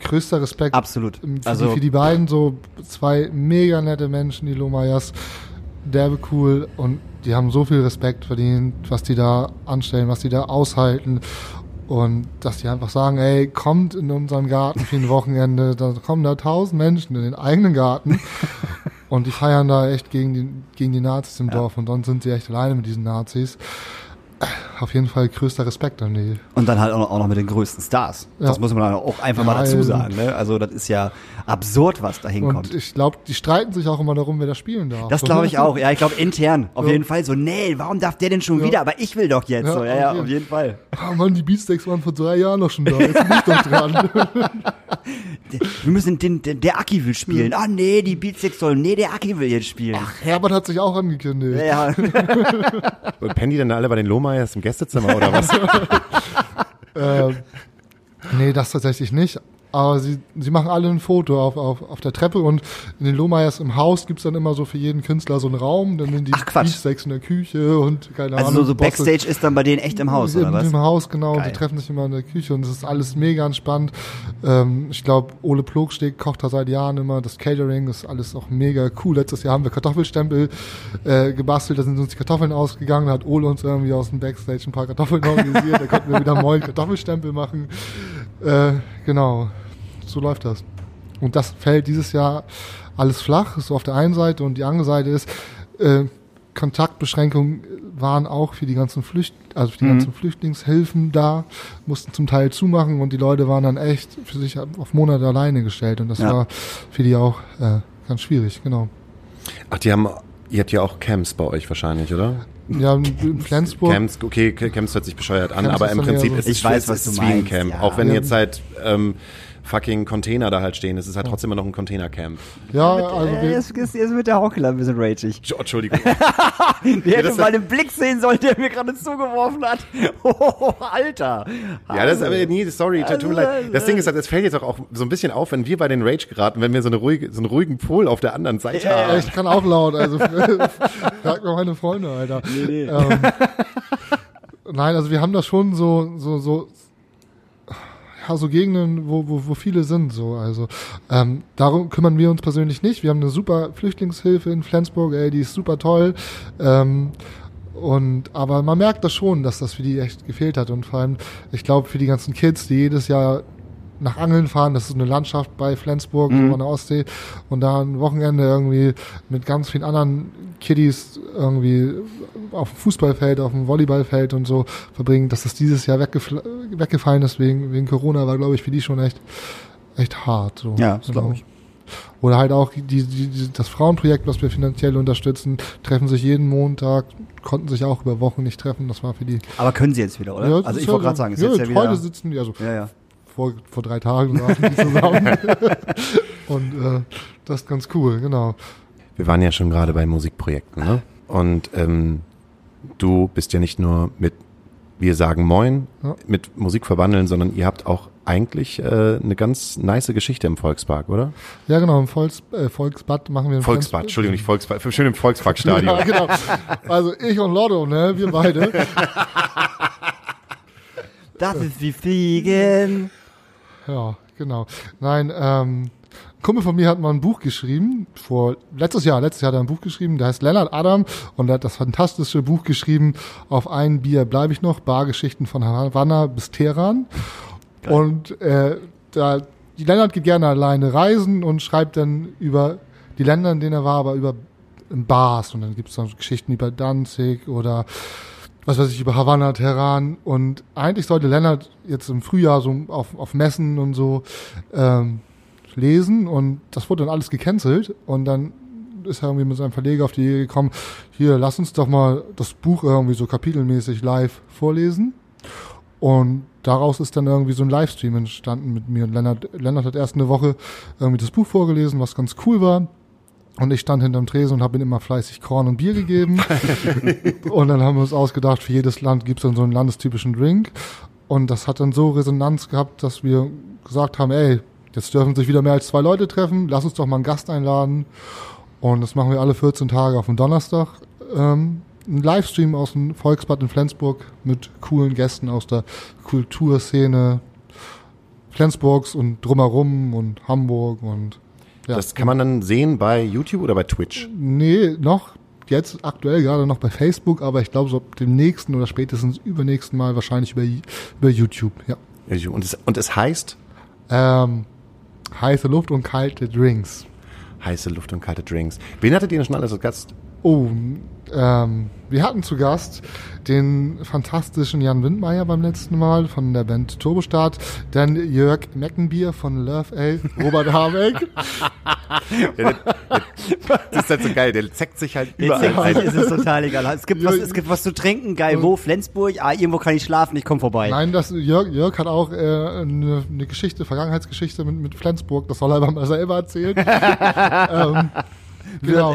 Größter Respekt Absolut. für, Also die, für die beiden, so zwei mega nette Menschen, die Lohmeyers, derbe cool und die haben so viel Respekt verdient, was die da anstellen, was die da aushalten. Und dass die einfach sagen, ey, kommt in unseren Garten für ein Wochenende, da kommen da tausend Menschen in den eigenen Garten. Und die feiern da echt gegen die, gegen die Nazis im Dorf. Und sonst sind sie echt alleine mit diesen Nazis. Auf jeden Fall größter Respekt an die. Und dann halt auch noch, auch noch mit den größten Stars. Das Ja. muss man auch einfach mal Ja, dazu sagen. Ne? Also das ist ja absurd, was da Und hinkommt. ich glaube, die streiten sich auch immer darum, wer das spielen darf. Das glaube ne? ich auch. Ja, ich glaube intern. Auf Ja. jeden Fall so, nee, warum darf der denn schon Ja. wieder? Aber ich will doch jetzt. Ja, so, ja, ja, auf jeden- Fall. Ah, Mann, die Beatsteaks waren vor drei Jahren noch schon da. Jetzt bin ich doch dran. Wir müssen den, den der Aki will spielen. Ah nee, die Beatsticks sollen. Nee, der Aki will jetzt spielen. Herbert hat sich auch angekündigt. ja. Und pennen die dann alle bei den Lohmeyers im Gästezimmer oder was? Ähm, nee, das tatsächlich nicht. Aber sie, sie machen alle ein Foto auf, auf, auf der Treppe und in den Lohmeyers im Haus gibt's dann immer so für jeden Künstler so einen Raum. Dann sind die. Beatsteaks in der Küche und keine Also Ahnung. so, so Bosse- Backstage ist dann bei denen echt im Haus, oder was? Im Haus, genau. Und Geil. die treffen sich immer in der Küche und es ist alles mega entspannt. Ähm, ich glaube, Ole Plogsteg kocht da seit Jahren immer. Das Catering ist alles auch mega cool. Letztes Jahr haben wir Kartoffelstempel äh, gebastelt. Da sind uns die Kartoffeln ausgegangen. Da hat Ole uns irgendwie aus dem Backstage ein paar Kartoffeln organisiert. Da konnten wir wieder moin Kartoffelstempel machen. Äh, genau. So läuft das. Und das fällt dieses Jahr alles flach, so auf der einen Seite und die andere Seite ist, äh, Kontaktbeschränkungen waren auch für die ganzen Flücht also für die ganzen Flüchtlingshilfen da, mussten zum Teil zumachen und die Leute waren dann echt für sich auf Monate alleine gestellt und das Ja. war für die auch äh, ganz schwierig, genau. Ach, die haben, ihr habt ja auch Camps bei euch wahrscheinlich, oder? Ja, in Flensburg. Camps, okay, Camps hört sich bescheuert an, Camps aber im Prinzip so- ist Ich es, weiß, es was ist du wie ein meinst, Camp. ja. Auch wenn Ja. jetzt halt ähm, fucking Container da halt stehen, es ist halt trotzdem immer noch ein Containercamp. Ja, also wir, ist, ist, ist mit der Hockler ein bisschen ragig. Jo, Entschuldigung. Der hätte das- mal den Blick sehen sollen, der mir gerade zugeworfen hat. Oh, Alter. Ja, das ist aber nie, sorry, tut mir leid. Das Ding ist halt, es fällt jetzt auch, auch so ein bisschen auf, wenn wir bei den Rage geraten, wenn wir so, eine ruhige, so einen ruhigen Pol auf der anderen Seite ja, haben. ich kann auch laut, also frag mal meine Freunde, Alter. Ähm, nein, also wir haben da schon so, so, so, ja, so Gegenden, wo, wo, wo viele sind, so, also, ähm, darum kümmern wir uns persönlich nicht. Wir haben eine super Flüchtlingshilfe in Flensburg, ey, die ist super toll, ähm, und, aber man merkt das schon, dass das für die echt gefehlt hat und vor allem, ich glaube, für die ganzen Kids, die jedes Jahr nach Angeln fahren, das ist eine Landschaft bei Flensburg, so an der Ostsee, und da ein Wochenende irgendwie mit ganz vielen anderen Kiddies irgendwie auf dem Fußballfeld, auf dem Volleyballfeld und so verbringen, dass das dieses Jahr weggefl- weggefallen ist wegen, wegen Corona, war, glaube ich, für die schon echt, echt hart. So. Ja, das Genau. glaube ich. Oder halt auch die, die, die, das Frauenprojekt, was wir finanziell unterstützen, treffen sich jeden Montag, konnten sich auch über Wochen nicht treffen. Das war für die. Aber können sie jetzt wieder, oder? Ja, also ich wollte gerade sagen, ist ja, jetzt ja heute wieder... sitzen die, also Ja, ja. Vor, vor drei Tagen saßen die zusammen. Und äh, das ist ganz cool, genau. Wir waren ja schon gerade bei Musikprojekten, ne? Und ähm, du bist ja nicht nur mit, wir sagen Moin, Ja. mit Musik verwandeln, sondern ihr habt auch eigentlich äh, eine ganz nice Geschichte im Volkspark, oder? Ja, genau, im Volks, äh, Volksbad machen wir ein Volksbad, Entschuldigung, nicht Volkspark, schön im Volksparkstadion. Ja, genau. Also ich und Lotto, ne, wir beide. Das ist wie Fliegen. Ja, genau. Nein, ähm, Kumpel von mir hat mal ein Buch geschrieben, vor letztes Jahr, letztes Jahr hat er ein Buch geschrieben, der heißt Leonard Adam und er hat das fantastische Buch geschrieben, auf ein Bier bleibe ich noch, Bargeschichten von Havanna bis Teheran. Und äh, da, die Lennart geht gerne alleine reisen und schreibt dann über die Länder, in denen er war, aber über Bars. Und dann gibt es dann so Geschichten über Danzig oder was weiß ich, über Havanna, Teheran. Und eigentlich sollte Lennart jetzt im Frühjahr so auf, auf Messen und so ähm, lesen. Und das wurde dann alles gecancelt. Und dann ist er irgendwie mit seinem Verleger auf die Idee gekommen, hier, lass uns doch mal das Buch irgendwie so kapitelmäßig live vorlesen. Und daraus ist dann irgendwie so ein Livestream entstanden mit mir und Lennart. Lennart hat erst eine Woche irgendwie das Buch vorgelesen, was ganz cool war. Und ich stand hinterm Tresen und habe ihm immer fleißig Korn und Bier gegeben. und dann haben wir uns ausgedacht, für jedes Land gibt's dann so einen landestypischen Drink. Und das hat dann so Resonanz gehabt, dass wir gesagt haben, ey, jetzt dürfen sich wieder mehr als zwei Leute treffen, lass uns doch mal einen Gast einladen. Und das machen wir alle 14 Tage auf dem Donnerstag. Ähm, ein Livestream aus dem Volksbad in Flensburg mit coolen Gästen aus der Kulturszene Flensburgs und drumherum und Hamburg und ja. Das kann man dann sehen bei YouTube oder bei Twitch? Nee, noch jetzt aktuell gerade noch bei Facebook, aber ich glaube so ab dem nächsten oder spätestens übernächsten Mal wahrscheinlich über, über YouTube, ja. Und es, und es heißt Ähm, heiße Luft und kalte Drinks. heiße Luft und kalte Drinks. Wen hattet ihr denn schon alles als Gast? Oh, ähm, wir hatten zu Gast den fantastischen Jan Windmeier beim letzten Mal von der Band Turbostart, dann Jörg Meckenbier von Love Ale, Robert Habeck. Das ist halt so geil, der zeckt sich halt überall Letztendlich ein. ist es total egal. Es gibt, was, es gibt was zu trinken, geil. Wo? Flensburg? Ah, irgendwo kann ich schlafen, ich komm vorbei. Nein, das, Jörg, Jörg hat auch äh, eine, eine Geschichte, Vergangenheitsgeschichte mit, mit Flensburg, das soll er aber mal selber erzählen. ähm, genau.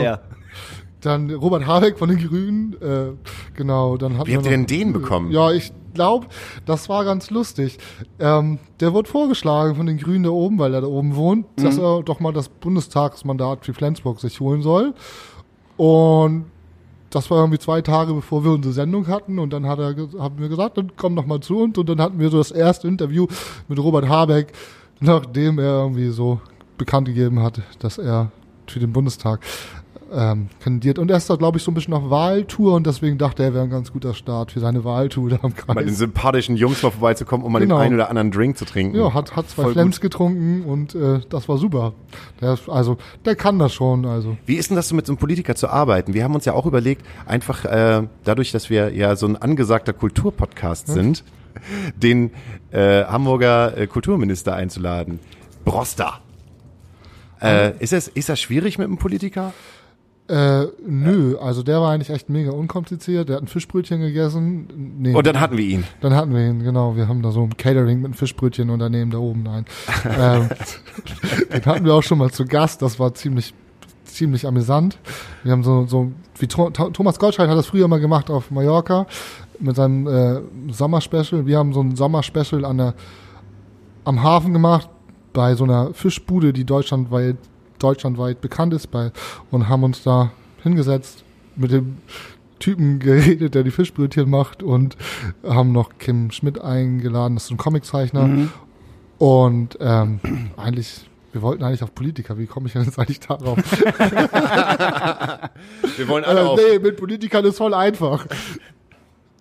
Dann Robert Habeck von den Grünen, äh, genau. Dann hatten Wie habt wir ihr denn den bekommen? Ja, ich glaube, das war ganz lustig. Ähm, der wurde vorgeschlagen von den Grünen da oben, weil er da oben wohnt, dass er doch mal das Bundestagsmandat für Flensburg sich holen soll. Und das war irgendwie zwei Tage bevor wir unsere Sendung hatten und dann hat er, haben wir gesagt, dann komm noch mal zu uns und dann hatten wir so das erste Interview mit Robert Habeck, nachdem er irgendwie so bekannt gegeben hat, dass er für den Bundestag ähm, kandidiert. Und er ist da, glaube ich, so ein bisschen auf Wahltour und deswegen dachte er, wäre ein ganz guter Start für seine Wahltour da am Kreis. Mal den sympathischen Jungs mal vorbeizukommen, um mal Genau. den einen oder anderen Drink zu trinken. Ja, hat, hat zwei Voll gut. getrunken und äh, das war super. Der, also, der kann das schon. Also, Wie ist denn das so mit so einem Politiker zu arbeiten? Wir haben uns ja auch überlegt, einfach äh, dadurch, dass wir ja so ein angesagter Kulturpodcast sind, den äh, Hamburger äh, Kulturminister einzuladen. Broster. Äh, ist, das, ist das schwierig mit einem Politiker? Äh, nö, also der war eigentlich echt mega unkompliziert. Der hat ein Fischbrötchen gegessen. Nee, Und dann hatten wir ihn. dann hatten wir ihn, genau. Wir haben da so ein Catering mit einem Fischbrötchenunternehmen da oben. Nein. ähm, den hatten wir auch schon mal zu Gast. Das war ziemlich ziemlich amüsant. Wir haben so, so wie Tho- Tho- Thomas Gottschalk hat das früher mal gemacht auf Mallorca mit seinem äh, Sommerspecial. Wir haben so ein Sommerspecial an der, am Hafen gemacht bei so einer Fischbude, die deutschlandweit, deutschlandweit bekannt ist, bei, und haben uns da hingesetzt mit dem Typen geredet, der die Fischbrötchen macht und haben noch Kim Schmidt eingeladen, das ist ein Comiczeichner. Und ähm, eigentlich, wir wollten eigentlich auf Politiker, wie komme ich denn jetzt eigentlich darauf? Wir wollen Äh, nee, mit Politikern ist voll einfach.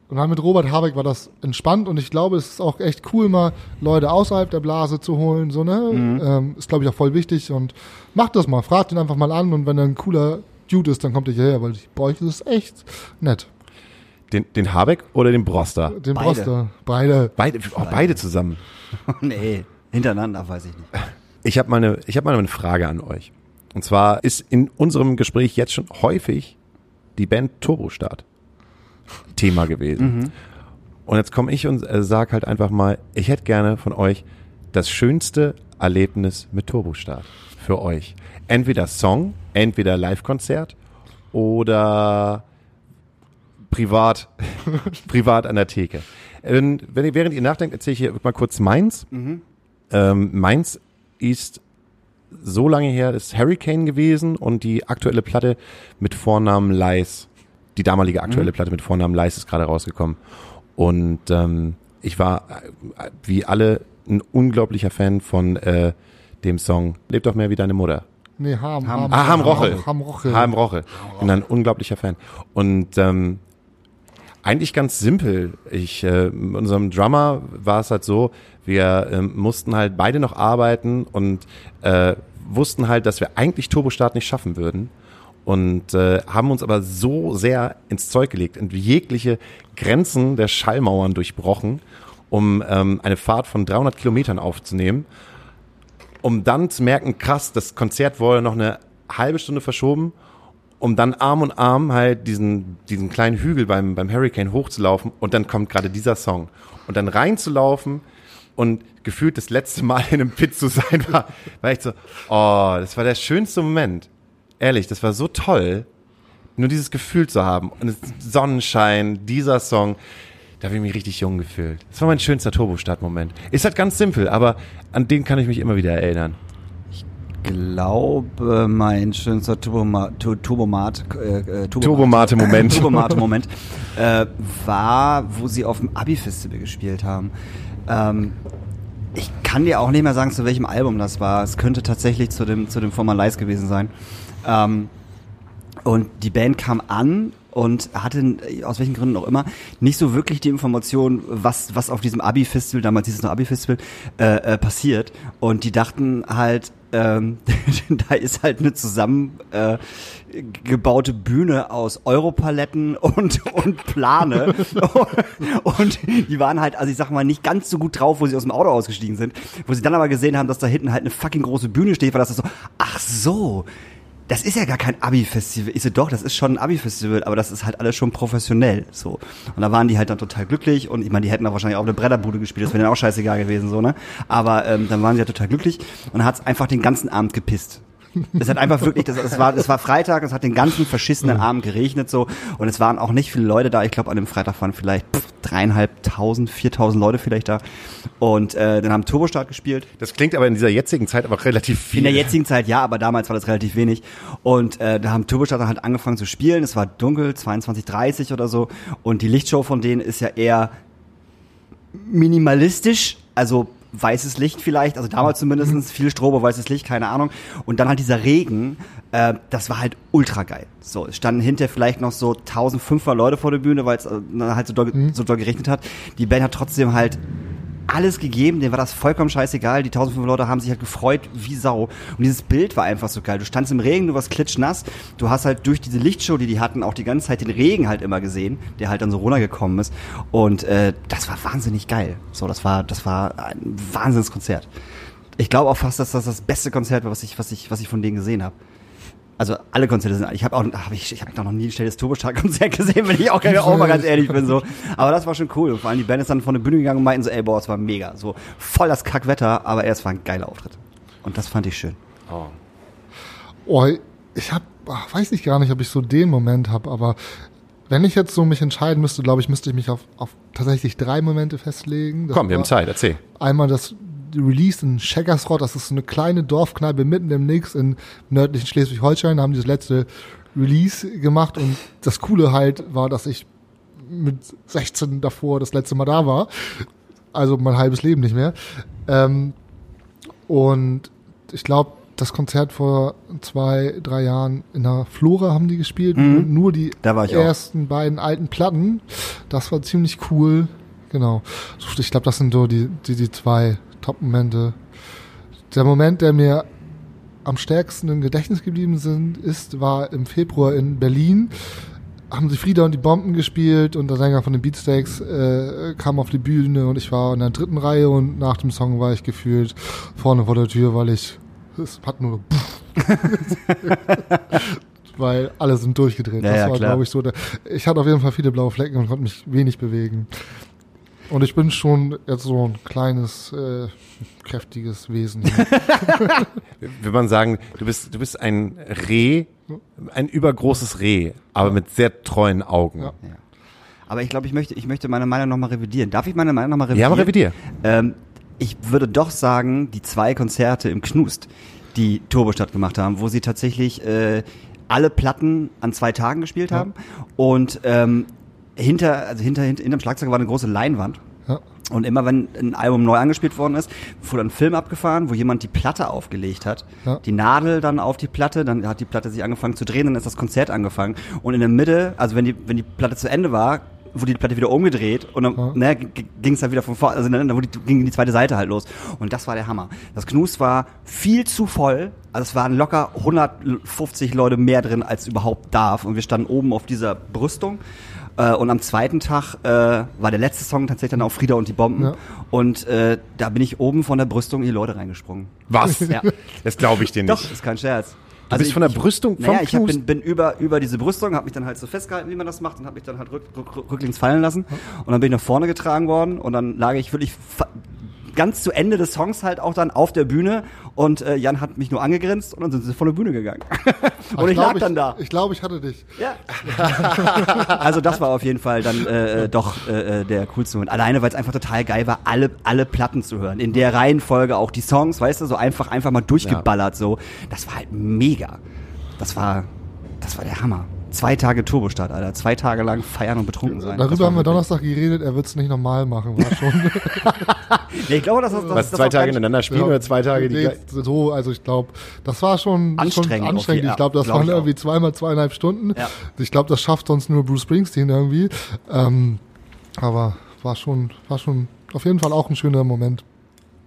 Und dann mit Robert Habeck war das entspannt und ich glaube, es ist auch echt cool, mal Leute außerhalb der Blase zu holen. So, ne? Ähm, ist, glaube ich, auch voll wichtig und macht das mal, fragt ihn einfach mal an und wenn er ein cooler Dude ist, dann kommt er hierher, weil ich, bei euch ist es echt nett. Den, den Habeck oder den Broster? Den Beide. Broster, beide. Beide, oh, beide zusammen. nee, hintereinander, weiß ich nicht. Ich habe mal, eine- ich hab mal eine Frage an euch. Und zwar ist in unserem Gespräch jetzt schon häufig die Band Turbostart Thema gewesen. Und jetzt komme ich und äh, sag halt einfach mal, ich hätte gerne von euch das schönste Erlebnis mit Turbostart für euch. Entweder Song, entweder Live-Konzert oder privat, privat an der Theke. Wenn, wenn ihr, während ihr nachdenkt, erzähle ich hier mal kurz meins. Ähm, meins ist so lange her, ist Hurricane gewesen und die aktuelle Platte mit Vornamen Lies, die damalige aktuelle Platte mit Vornamen Lies ist gerade rausgekommen. Und ähm, ich war, äh, wie alle, ein unglaublicher Fan von äh, dem Song Leb doch mehr wie deine Mutter. Nee, Ham. Ham- Ah, Ham Roche. Ham Roche. Ham Roche. Bin ein unglaublicher Fan. Und ähm, eigentlich ganz simpel. Ich, äh, mit unserem Drummer war es halt so, wir ähm, mussten halt beide noch arbeiten und äh, wussten halt, dass wir eigentlich Turbostart nicht schaffen würden. Und äh, haben uns aber so sehr ins Zeug gelegt und jegliche Grenzen der Schallmauern durchbrochen, um ähm, eine Fahrt von 300 Kilometern aufzunehmen um dann zu merken, krass, das Konzert wurde noch eine halbe Stunde verschoben, um dann Arm und Arm halt diesen, diesen kleinen Hügel beim, beim Hurricane hochzulaufen und dann kommt gerade dieser Song. Und dann reinzulaufen und gefühlt das letzte Mal in einem Pit zu sein war, war echt so, oh, das war der schönste Moment. Ehrlich, das war so toll, nur dieses Gefühl zu haben. Und Sonnenschein, dieser Song, da habe ich mich richtig jung gefühlt. Das war mein schönster Turbostart-Moment. Ist halt ganz simpel, aber an den kann ich mich immer wieder erinnern. glaube, mein schönster Turboma Tu- Turbomat, äh, äh, Turbomate-Moment. Turbomate-Moment äh, war, wo sie auf dem Abi-Festival gespielt haben. Ähm, ich kann dir auch nicht mehr sagen, zu welchem Album das war. Es könnte tatsächlich zu dem, zu dem Former Lies gewesen sein. Ähm, und die Band kam an und hatte, aus welchen Gründen auch immer, nicht so wirklich die Information, was, was auf diesem Abi-Festival, damals hieß es noch Abi-Festival, äh, äh, passiert. Und die dachten halt, ähm, da ist halt eine zusammen äh, Bühne aus Europaletten und, und Plane. und die waren halt, also ich sag mal, nicht ganz so gut drauf, wo sie aus dem Auto ausgestiegen sind. Wo sie dann aber gesehen haben, dass da hinten halt eine fucking große Bühne steht, war das so, ach so, das ist ja gar kein Abi-Festival. Ich so, doch, das ist schon ein Abi-Festival, aber das ist halt alles schon professionell, so. Und da waren die halt dann total glücklich und ich meine, die hätten auch wahrscheinlich auch eine Bretterbude gespielt, das wäre denen auch scheißegal gewesen, so, ne? Aber ähm, dann waren sie ja total glücklich und dann hat's einfach den ganzen Abend gepisst. Es hat einfach wirklich, das, es war, es war Freitag, es hat den ganzen verschissenen Abend geregnet so und es waren auch nicht viele Leute da. Ich glaube, an dem Freitag waren vielleicht pff, dreieinhalbtausend, viertausend Leute vielleicht da. Und äh, dann haben Turbostart gespielt. Das klingt aber in dieser jetzigen Zeit aber relativ viel. In der jetzigen Zeit ja, aber damals war das relativ wenig. Und äh, da haben Turbostarter halt angefangen zu spielen. Es war dunkel, 22:30 oder so. Und die Lichtshow von denen ist ja eher minimalistisch, also weißes Licht vielleicht, also damals zumindest viel Strobo, weißes Licht, keine Ahnung. Und dann halt dieser Regen, äh, das war halt ultra geil. So, es standen hinter vielleicht noch so 1500 Leute vor der Bühne, weil es äh, halt so doll, so doll geregnet hat. Die Band hat trotzdem halt alles gegeben, denen war das vollkommen scheißegal. Die 1500 Leute haben sich halt gefreut wie Sau. Und dieses Bild war einfach so geil. Du standst im Regen, du warst klitschnass. Du hast halt durch diese Lichtshow, die die hatten, auch die ganze Zeit den Regen halt immer gesehen, der halt dann so runtergekommen ist. Und äh, das war wahnsinnig geil. So, das war, das war ein Wahnsinnskonzert. Ich glaube auch fast, dass das das beste Konzert war, was ich, was ich, was ich von denen gesehen habe. Also alle Konzerte sind, ich habe auch, hab ich, ich habe noch nie ein schnelles Turbostart-Konzert gesehen, wenn ich auch, auch mal ganz ehrlich bin so. Aber das war schon cool. Und vor allem die Band ist dann von der Bühne gegangen und meinten so, ey, boah, es war mega, so voll das Kackwetter, aber es war ein geiler Auftritt. Und das fand ich schön. Oh, ich hab, weiß ich gar nicht, ob ich so den Moment habe, aber wenn ich jetzt so mich entscheiden müsste, glaube ich, müsste ich mich auf, auf tatsächlich drei Momente festlegen. Das Komm, wir haben Zeit, erzähl. Einmal das Release in Scheggersrott, das ist so eine kleine Dorfkneipe mitten im Nix in nördlichen Schleswig-Holstein, da haben die das letzte Release gemacht und das Coole halt war, dass ich mit 16 davor das letzte Mal da war. Also mein halbes Leben nicht mehr. Ähm, und ich glaube, das Konzert vor zwei, drei Jahren in der Flora haben die gespielt. Mhm. Nur die ich auch. ersten beiden alten Platten. Das war ziemlich cool. Genau. Ich glaube, das sind so die, die, die zwei Top-Momente. Der Moment, der mir am stärksten im Gedächtnis geblieben sind, ist, war im Februar in Berlin. Haben sie Frieda und die Bomben gespielt und der Sänger von den Beatsteaks äh, kam auf die Bühne und ich war in der dritten Reihe und nach dem Song war ich gefühlt vorne vor der Tür, weil ich es hat nur weil alle sind durchgedreht. Ja, das ja, war, klar. glaube ich, so. Der, ich hatte auf jeden Fall viele blaue Flecken und konnte mich wenig bewegen. Und ich bin schon jetzt so ein kleines, äh, kräftiges Wesen. Will man sagen, du bist, du bist ein Reh, ein übergroßes Reh, aber mit sehr treuen Augen. Ja. Aber ich glaube, ich möchte, ich möchte meine Meinung nochmal revidieren. Darf ich meine Meinung nochmal revidieren? Ja, aber revidier. Ähm, ich würde doch sagen, die zwei Konzerte im Knust, die Turbostadt gemacht haben, wo sie tatsächlich äh, alle Platten an zwei Tagen gespielt haben und ähm, hinter, also hinter, hinter, hinterm Schlagzeug war eine große Leinwand. Ja. Und immer wenn ein Album neu angespielt worden ist, wurde ein Film abgefahren, wo jemand die Platte aufgelegt hat. Ja. Die Nadel dann auf die Platte, dann hat die Platte sich angefangen zu drehen, dann ist das Konzert angefangen. Und in der Mitte, also wenn die, wenn die Platte zu Ende war, wurde die Platte wieder umgedreht und dann Ja. ne, ging es dann wieder von vorne, also dann wurde die, ging die zweite Seite halt los. Und das war der Hammer. Das Knus war viel zu voll, also es waren locker 150 Leute mehr drin, als überhaupt darf. Und wir standen oben auf dieser Brüstung. Äh, und am zweiten Tag äh, war der letzte Song tatsächlich dann auch Frieda und die Bomben. Ja. Und äh, da bin ich oben von der Brüstung in die Leute reingesprungen. Was? Ja. Das glaube ich dir nicht. Doch, ist kein Scherz. Du bist von der Brüstung vom Naja, ich hab, bin, bin über, über diese Brüstung, habe mich dann halt so festgehalten, wie man das macht, und habe mich dann halt rück, rück, rücklings fallen lassen. Und dann bin ich nach vorne getragen worden und dann lag ich wirklich ganz zu Ende des Songs halt auch dann auf der Bühne und äh, Jan hat mich nur angegrinst und dann sind sie von der Bühne gegangen. und ich, glaub, lag dann da. Ich glaube, ich hatte dich. Ja. also das war auf jeden Fall dann äh, äh, doch äh, äh, der coolste Moment. Alleine, weil es einfach total geil war, alle alle Platten zu hören. In der Reihenfolge auch die Songs, weißt du, so einfach einfach mal durchgeballert so. Das war halt mega. Das war das war der Hammer. Zwei Tage Turbostart, Alter. Zwei Tage lang feiern und betrunken sein. Darüber haben wir Donnerstag geredet, er wird es nicht normal machen, war schon. Nee, ich glaube, das, das, das Was, das zwei Tage ineinander spielen oder zwei Tage die nee, so, also ich glaube, das war schon Anstrengend Schon anstrengend. jeden- Ich glaube, das ja, glaub waren irgendwie zweimal zweieinhalb Stunden. Ja. Ich glaube, das schafft sonst nur Bruce Springsteen irgendwie. Ähm, aber war schon, war schon auf jeden Fall auch ein schöner Moment.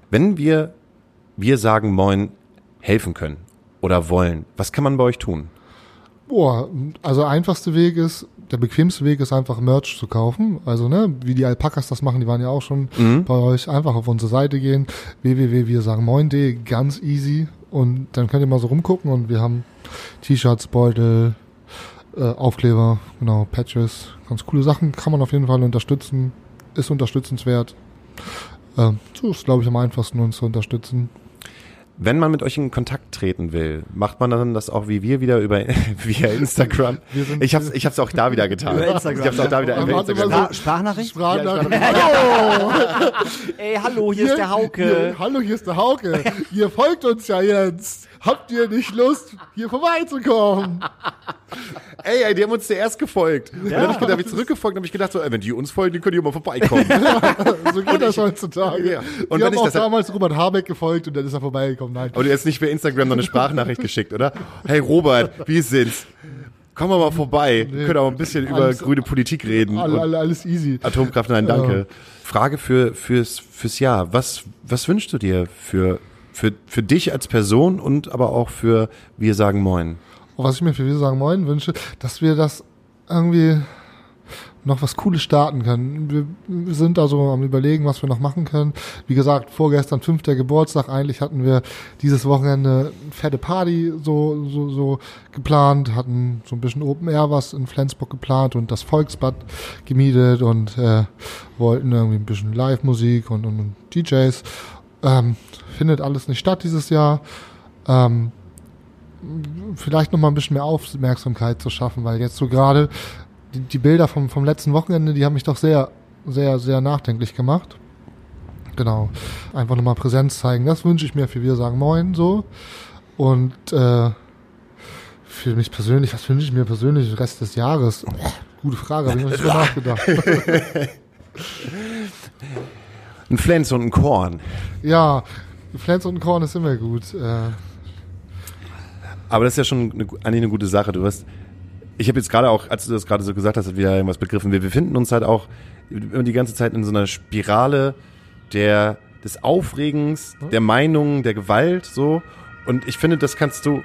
Wenn wir, wir sagen Moin, helfen können oder wollen, was kann man bei euch tun? Boah, also einfachste Weg ist, der bequemste Weg ist einfach Merch zu kaufen. Also, ne, wie die Alpakas das machen, die waren ja auch schon bei euch. Einfach auf unsere Seite gehen, www.wirsagenmoin.de, ganz easy. Und dann könnt ihr mal so rumgucken und wir haben T-Shirts, Beutel, äh, Aufkleber, genau, Patches, ganz coole Sachen, kann man auf jeden Fall unterstützen, ist unterstützenswert. Ähm, so ist, glaube ich, am einfachsten, uns zu unterstützen. Wenn man mit euch in Kontakt treten will, macht man dann das auch wie wir wieder über via Instagram? Ich hab's, ich hab's auch da wieder getan. Über Instagram, Ich hab's auch da wieder ja. über Instagram. so- Sprach Sprachnachricht? Sprachnachricht. Ey, hallo, hier ist der Hauke. Hier, hallo, hier ist der Hauke. ihr folgt uns ja jetzt. Habt ihr nicht Lust, hier vorbeizukommen? Ey, ey, die haben uns zuerst gefolgt. Und dann hab ich, hab ich zurückgefolgt und hab ich gedacht, so, ey, wenn die uns folgen, die können die mal vorbeikommen. So geht das heutzutage. Ja. Und Und die wenn haben ich auch das- damals Robert Habeck gefolgt und dann ist er vorbeigekommen. Nein. Aber du hast nicht per Instagram noch eine Sprachnachricht geschickt, oder? Hey Robert, wie sind's? Komm mal vorbei. Wir können auch ein bisschen über Alles- grüne Politik reden. Alle, und alle, alles easy. Atomkraft, nein, danke. Frage für, fürs, fürs Jahr. Was, was wünschst du dir für, für, für dich als Person und aber auch für Wir sagen Moin? Was ich mir für Wir sagen Moin wünsche, dass wir das irgendwie noch was Cooles starten können. Wir, sind da so am überlegen, was wir noch machen können. Wie gesagt, vorgestern fünfter Geburtstag. Eigentlich hatten wir dieses Wochenende eine fette Party so, so, so geplant, hatten so ein bisschen Open Air was in Flensburg geplant und das Volksbad gemietet und äh, wollten irgendwie ein bisschen Live-Musik und, und, und DJs. Ähm, findet alles nicht statt dieses Jahr. Ähm, vielleicht noch mal ein bisschen mehr Aufmerksamkeit zu schaffen, weil jetzt so gerade die, die Bilder vom, vom letzten Wochenende, die haben mich doch sehr, sehr, sehr nachdenklich gemacht. Genau. Einfach nochmal Präsenz zeigen. Das wünsche ich mir für Wir sagen Moin so. Und äh, für mich persönlich, was wünsche ich mir persönlich den Rest des Jahres? Gute Frage, habe ich noch nicht drüber nachgedacht. Ein Flens und ein Korn. ja, Flens und Korn ist immer gut. Äh, Aber das ist ja schon eine, eigentlich eine gute Sache. Du hast, ich habe jetzt gerade auch, als du das gerade so gesagt hast, wieder irgendwas begriffen. Wir befinden uns halt auch immer die ganze Zeit in so einer Spirale der des Aufregens, der Meinungen, der Gewalt, so. Und ich finde, das kannst du.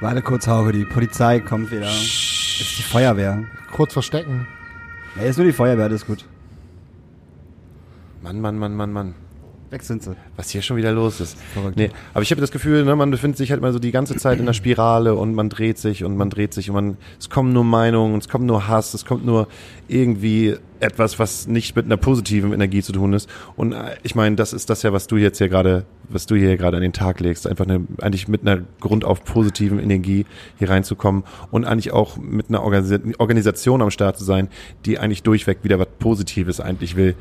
Warte kurz, Hauke, die Polizei kommt wieder. Das ist die Feuerwehr. kurz verstecken. Ja, ist nur die Feuerwehr, das ist gut. Mann, Mann, Mann, Mann, Mann. Weg sind sie. was hier schon wieder los ist. Verrückt. Nee, aber ich habe das Gefühl, ne, man befindet sich halt mal so die ganze Zeit in der Spirale und man dreht sich und man dreht sich und man, es kommen nur Meinungen, es kommt nur Hass, es kommt nur irgendwie etwas, was nicht mit einer positiven Energie zu tun ist. Und äh, ich meine, das ist das ja, was du jetzt hier gerade, was du hier gerade an den Tag legst, einfach eine, eigentlich mit einer grundauf positiven Energie hier reinzukommen und eigentlich auch mit einer Organisa- Organisation am Start zu sein, die eigentlich durchweg wieder was Positives eigentlich will.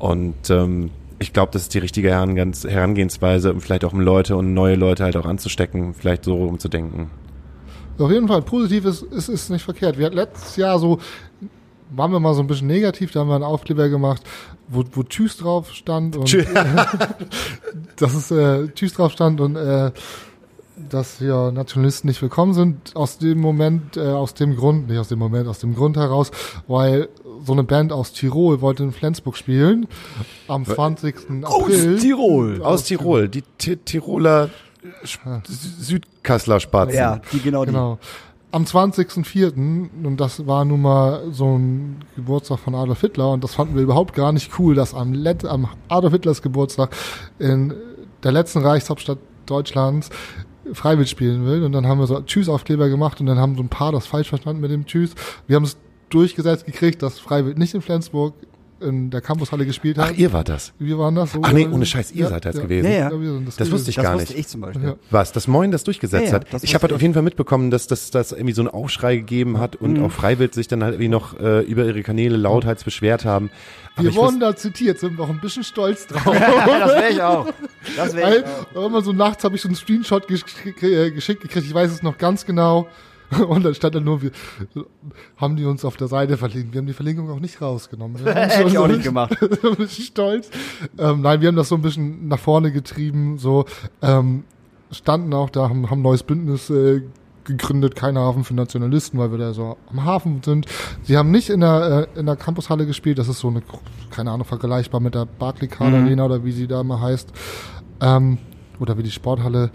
Und ähm, ich glaube, das ist die richtige Herangehens- Herangehensweise, um vielleicht auch um Leute und neue Leute halt auch anzustecken, vielleicht so rumzudenken. Auf jeden Fall, positiv ist, ist, ist nicht verkehrt. Wir hatten letztes Jahr so waren wir mal so ein bisschen negativ, da haben wir einen Aufkleber gemacht, wo, wo Tschüss drauf stand und Tschü- dass es äh, Tschüss drauf stand und äh, dass hier Nationalisten nicht willkommen sind. Aus dem Moment, äh, aus dem Grund, nicht aus dem Moment, aus dem Grund heraus, weil so eine Band aus Tirol wollte in Flensburg spielen am 20. April. Tirol. Aus Tirol, die Ti- Tiroler Südkassler Spatzen. Ja, die genau, Genau. Am 20.04. und das war nun mal so ein Geburtstag von Adolf Hitler und das fanden wir überhaupt gar nicht cool, dass am, Let am Adolf Hitlers Geburtstag in der letzten Reichshauptstadt Deutschlands Freiwild spielen will und dann haben wir so Tschüss-Aufkleber gemacht und dann haben so ein paar das falsch verstanden mit dem Tschüss. Wir haben es durchgesetzt gekriegt, dass Freiwild nicht in Flensburg in der Campushalle gespielt hat. Ach, ihr wart das. Wir waren das so. Ach nee, ohne Scheiß, ihr seid das gewesen. Ja, ja. das, Das gewesen. wusste ich Das gar wusste nicht. ich zum Beispiel. Ja. Was, dass Moin das durchgesetzt Ja, ja, hat? das ich habe wusste halt auf jeden Fall mitbekommen, dass das dass irgendwie so einen Aufschrei gegeben hat und Mhm. auch Freiwild sich dann halt irgendwie noch äh, über ihre Kanäle lauthals beschwert haben. Aber Wir wurden da zitiert, sind wir auch ein bisschen stolz drauf. das wäre ich auch. Das wäre ich Weil auch. immer so nachts habe ich so einen Screenshot gesch äh, geschickt gekriegt, ich weiß es noch ganz genau. Und dann stand da nur, wir haben die uns auf der Seite verlinkt. Wir haben die Verlinkung auch nicht rausgenommen. Wir haben ich auch nicht gemacht. ein bisschen stolz. Ähm, nein, wir haben das so ein bisschen nach vorne getrieben. So ähm, standen auch da, haben, haben ein neues Bündnis äh, gegründet, kein Hafen für Nationalisten, weil wir da so am Hafen sind. Sie haben nicht in der äh, in der Campushalle gespielt. Das ist so eine, keine Ahnung, vergleichbar mit der Barclaycard Arena oder wie sie da mal heißt. Ähm, oder wie die Sporthalle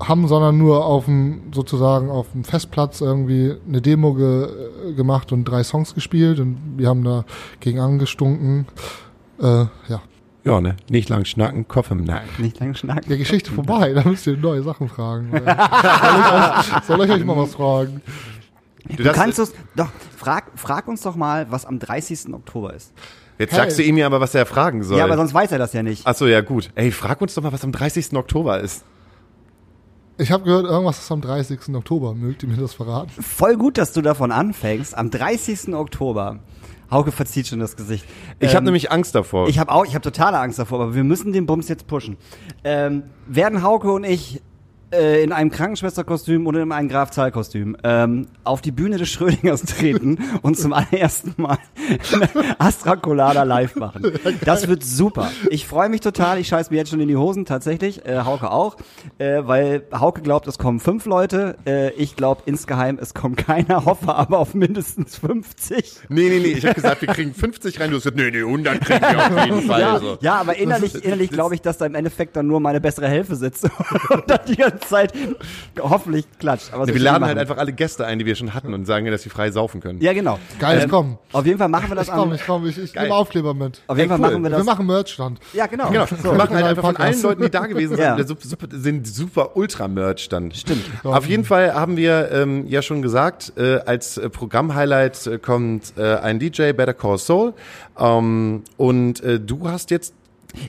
haben, sondern nur auf dem, sozusagen auf dem Festplatz irgendwie eine Demo ge, äh, gemacht und drei Songs gespielt und wir haben da gegen angestunken. Äh, ja. Ja, ne? Nicht lang schnacken, Kopf im Nacken. Nicht lang schnacken. Ja, Geschichte vorbei, da müsst ihr neue Sachen fragen. Äh, soll, ich euch, soll ich euch mal was fragen? Du kannst es, doch, frag, frag uns doch mal, was am 30. Oktober ist. Jetzt Hey. sagst du ihm ja aber, was er fragen soll. Ja, aber sonst weiß er das ja nicht. Ach so, ja gut. Ey, frag uns doch mal, was am 30. Oktober ist. Ich habe gehört, irgendwas ist am 30. Oktober. Mögt ihr mir das verraten? Voll gut, dass du davon anfängst. Am 30. Oktober. Hauke verzieht schon das Gesicht. Ich Ähm, habe nämlich Angst davor. Ich habe auch, ich habe totale Angst davor, aber wir müssen den Bums jetzt pushen. Ähm, werden Hauke und ich äh, in einem Krankenschwesterkostüm oder in einem Graf Zahl-Kostüm ähm, auf die Bühne des Schrödingers treten und zum allerersten Mal Astra Colada live machen. Das wird super. Ich freue mich total. Ich scheiß mir jetzt schon in die Hosen tatsächlich. Äh, Hauke auch, äh, weil Hauke glaubt, es kommen fünf Leute. Äh, ich glaube insgeheim, es kommt keiner. Hoffe aber auf mindestens 50. nee, nee, nee. Ich habe gesagt, wir kriegen 50 rein. Du hast gesagt, nee, nee, 100 kriegen wir auf jeden Fall. Ja, so. ja, aber innerlich, innerlich glaube ich, dass da im Endeffekt dann nur meine bessere Hälfte sitzt und dann die ganze Zeit hoffentlich klatscht. Aber soll wir laden machen. halt einfach alle Gäste ein, die wir schon hatten und sagen, dass sie frei saufen können. Ja, genau. Geil, ich komm. Auf jeden Fall machen wir das Ich komm, ich komm, ich, ich nehme Aufkleber mit. Auf jeden Ey, Fall cool. machen wir das. Wir machen Merchstand. ja, genau. Genau, So. wir machen halt einfach von allen Leuten, die da gewesen sind, Ja. der super, super, sind super Ultra-Merch dann. Stimmt. Auf jeden Fall haben wir ähm, ja schon gesagt, äh, als äh, Programm-Highlight äh, kommt äh, ein DJ, Better Call Soul. Ähm, und äh, du hast jetzt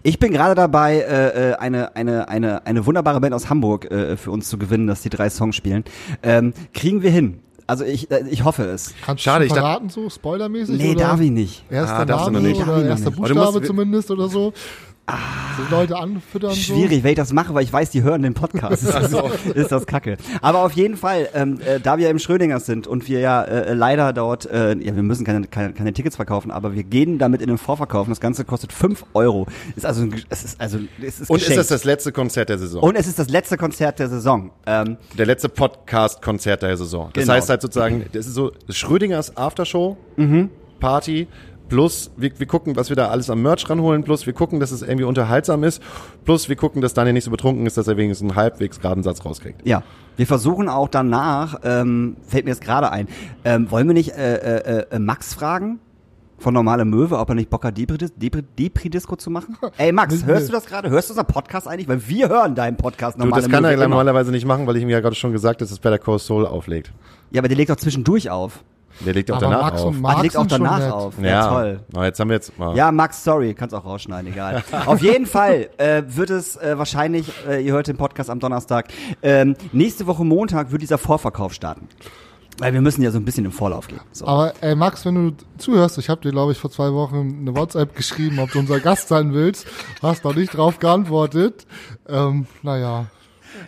Ich bin gerade dabei, äh, äh, eine, eine, eine, eine wunderbare Band aus Hamburg äh, für uns zu gewinnen, dass die drei Songs spielen. Ähm, kriegen wir hin. Also ich, äh, ich hoffe es. Kannst Schade, du ich verraten, so spoilermäßig? Nee, oder? darf ich nicht. Erster Ah, darfst du Name noch nicht. Darf ich oder erster. Aber du musst- Buchstabe zumindest oder so? So Leute anfüttern so? Schwierig, wenn ich das mache, weil ich weiß, die hören den Podcast. Ist das, ist das kacke. Aber auf jeden Fall, ähm, äh, da wir im Schrödingers sind und wir ja äh, leider dort, äh, ja, wir müssen keine, keine, keine Tickets verkaufen, aber wir gehen damit in den Vorverkauf. und Das Ganze kostet 5 Euro. Ist also, es ist also, es ist und ist geschenkt. das das letzte Konzert der Saison? und es ist das letzte Konzert der Saison. Ähm, der letzte Podcast-Konzert der Saison. Das Genau. heißt halt sozusagen, das ist so Schrödingers Aftershow, Party, plus wir, wir gucken, was wir da alles am Merch ranholen, plus wir gucken, dass es irgendwie unterhaltsam ist, plus wir gucken, dass Daniel nicht so betrunken ist, dass er wenigstens einen halbwegs geraden Satz rauskriegt. ja. Wir versuchen auch danach, ähm, fällt mir jetzt gerade ein, ähm, wollen wir nicht äh, äh, äh, Max fragen? Von Normale Möwe, ob er nicht Bock hat, Depri- Depri- Depri-Disco zu machen? Ey Max, hörst du das gerade? Hörst du unseren Podcast eigentlich? Weil wir hören deinen Podcast Du, Normale das kann Möwe er normalerweise nicht machen, weil ich ihm ja gerade schon gesagt habe, dass Better Call Soul auflegt. Ja, aber der legt doch zwischendurch auf. Der legt auch Aber danach Max auf. und Ah, Marx der legt auch danach auf. Ja, ja, toll. Aber jetzt haben wir jetzt mal. Ja, Max, sorry, kannst auch rausschneiden, egal. Auf jeden Fall äh, wird es äh, wahrscheinlich, äh, ihr hört den Podcast am Donnerstag, ähm, nächste Woche Montag wird dieser Vorverkauf starten. Weil wir müssen ja so ein bisschen im Vorlauf gehen. So. Aber ey, Max, wenn du zuhörst, ich habe dir, glaube ich, vor zwei Wochen eine WhatsApp geschrieben, ob du unser Gast sein willst. Hast noch nicht drauf geantwortet. Ähm, naja.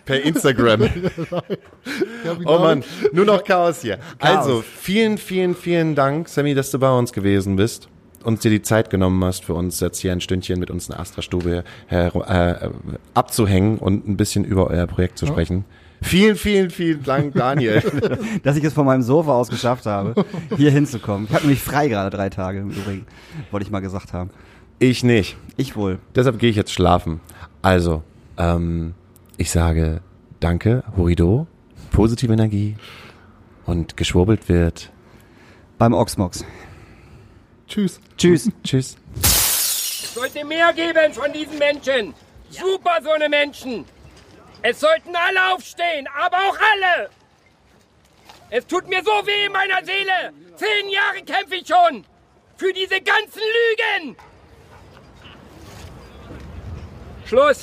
Per Instagram. Oh Mann, nur noch Chaos hier. Chaos. Also, vielen, vielen, vielen Dank, Sammy, dass du bei uns gewesen bist und dir die Zeit genommen hast, für uns jetzt hier ein Stündchen mit uns in der Astra-Stube äh, abzuhängen und ein bisschen über euer Projekt zu sprechen. Vielen, vielen, vielen Dank, Daniel. Dass ich es von meinem Sofa aus geschafft habe, hier hinzukommen. Ich habe nämlich frei gerade drei Tage im Übrigen. Wollte ich mal gesagt haben. ich nicht. Ich wohl. Deshalb gehe ich jetzt schlafen. Also, ähm, ich sage Danke, Horido, positive Energie und geschwurbelt wird. Beim Oxmox. Tschüss. Tschüss. Tschüss. sollte mehr geben von diesen Menschen. Super, so eine Menschen. Es sollten alle aufstehen, aber auch alle. Es tut mir so weh in meiner Seele. Zehn Jahre kämpfe ich schon für diese ganzen Lügen. Schluss.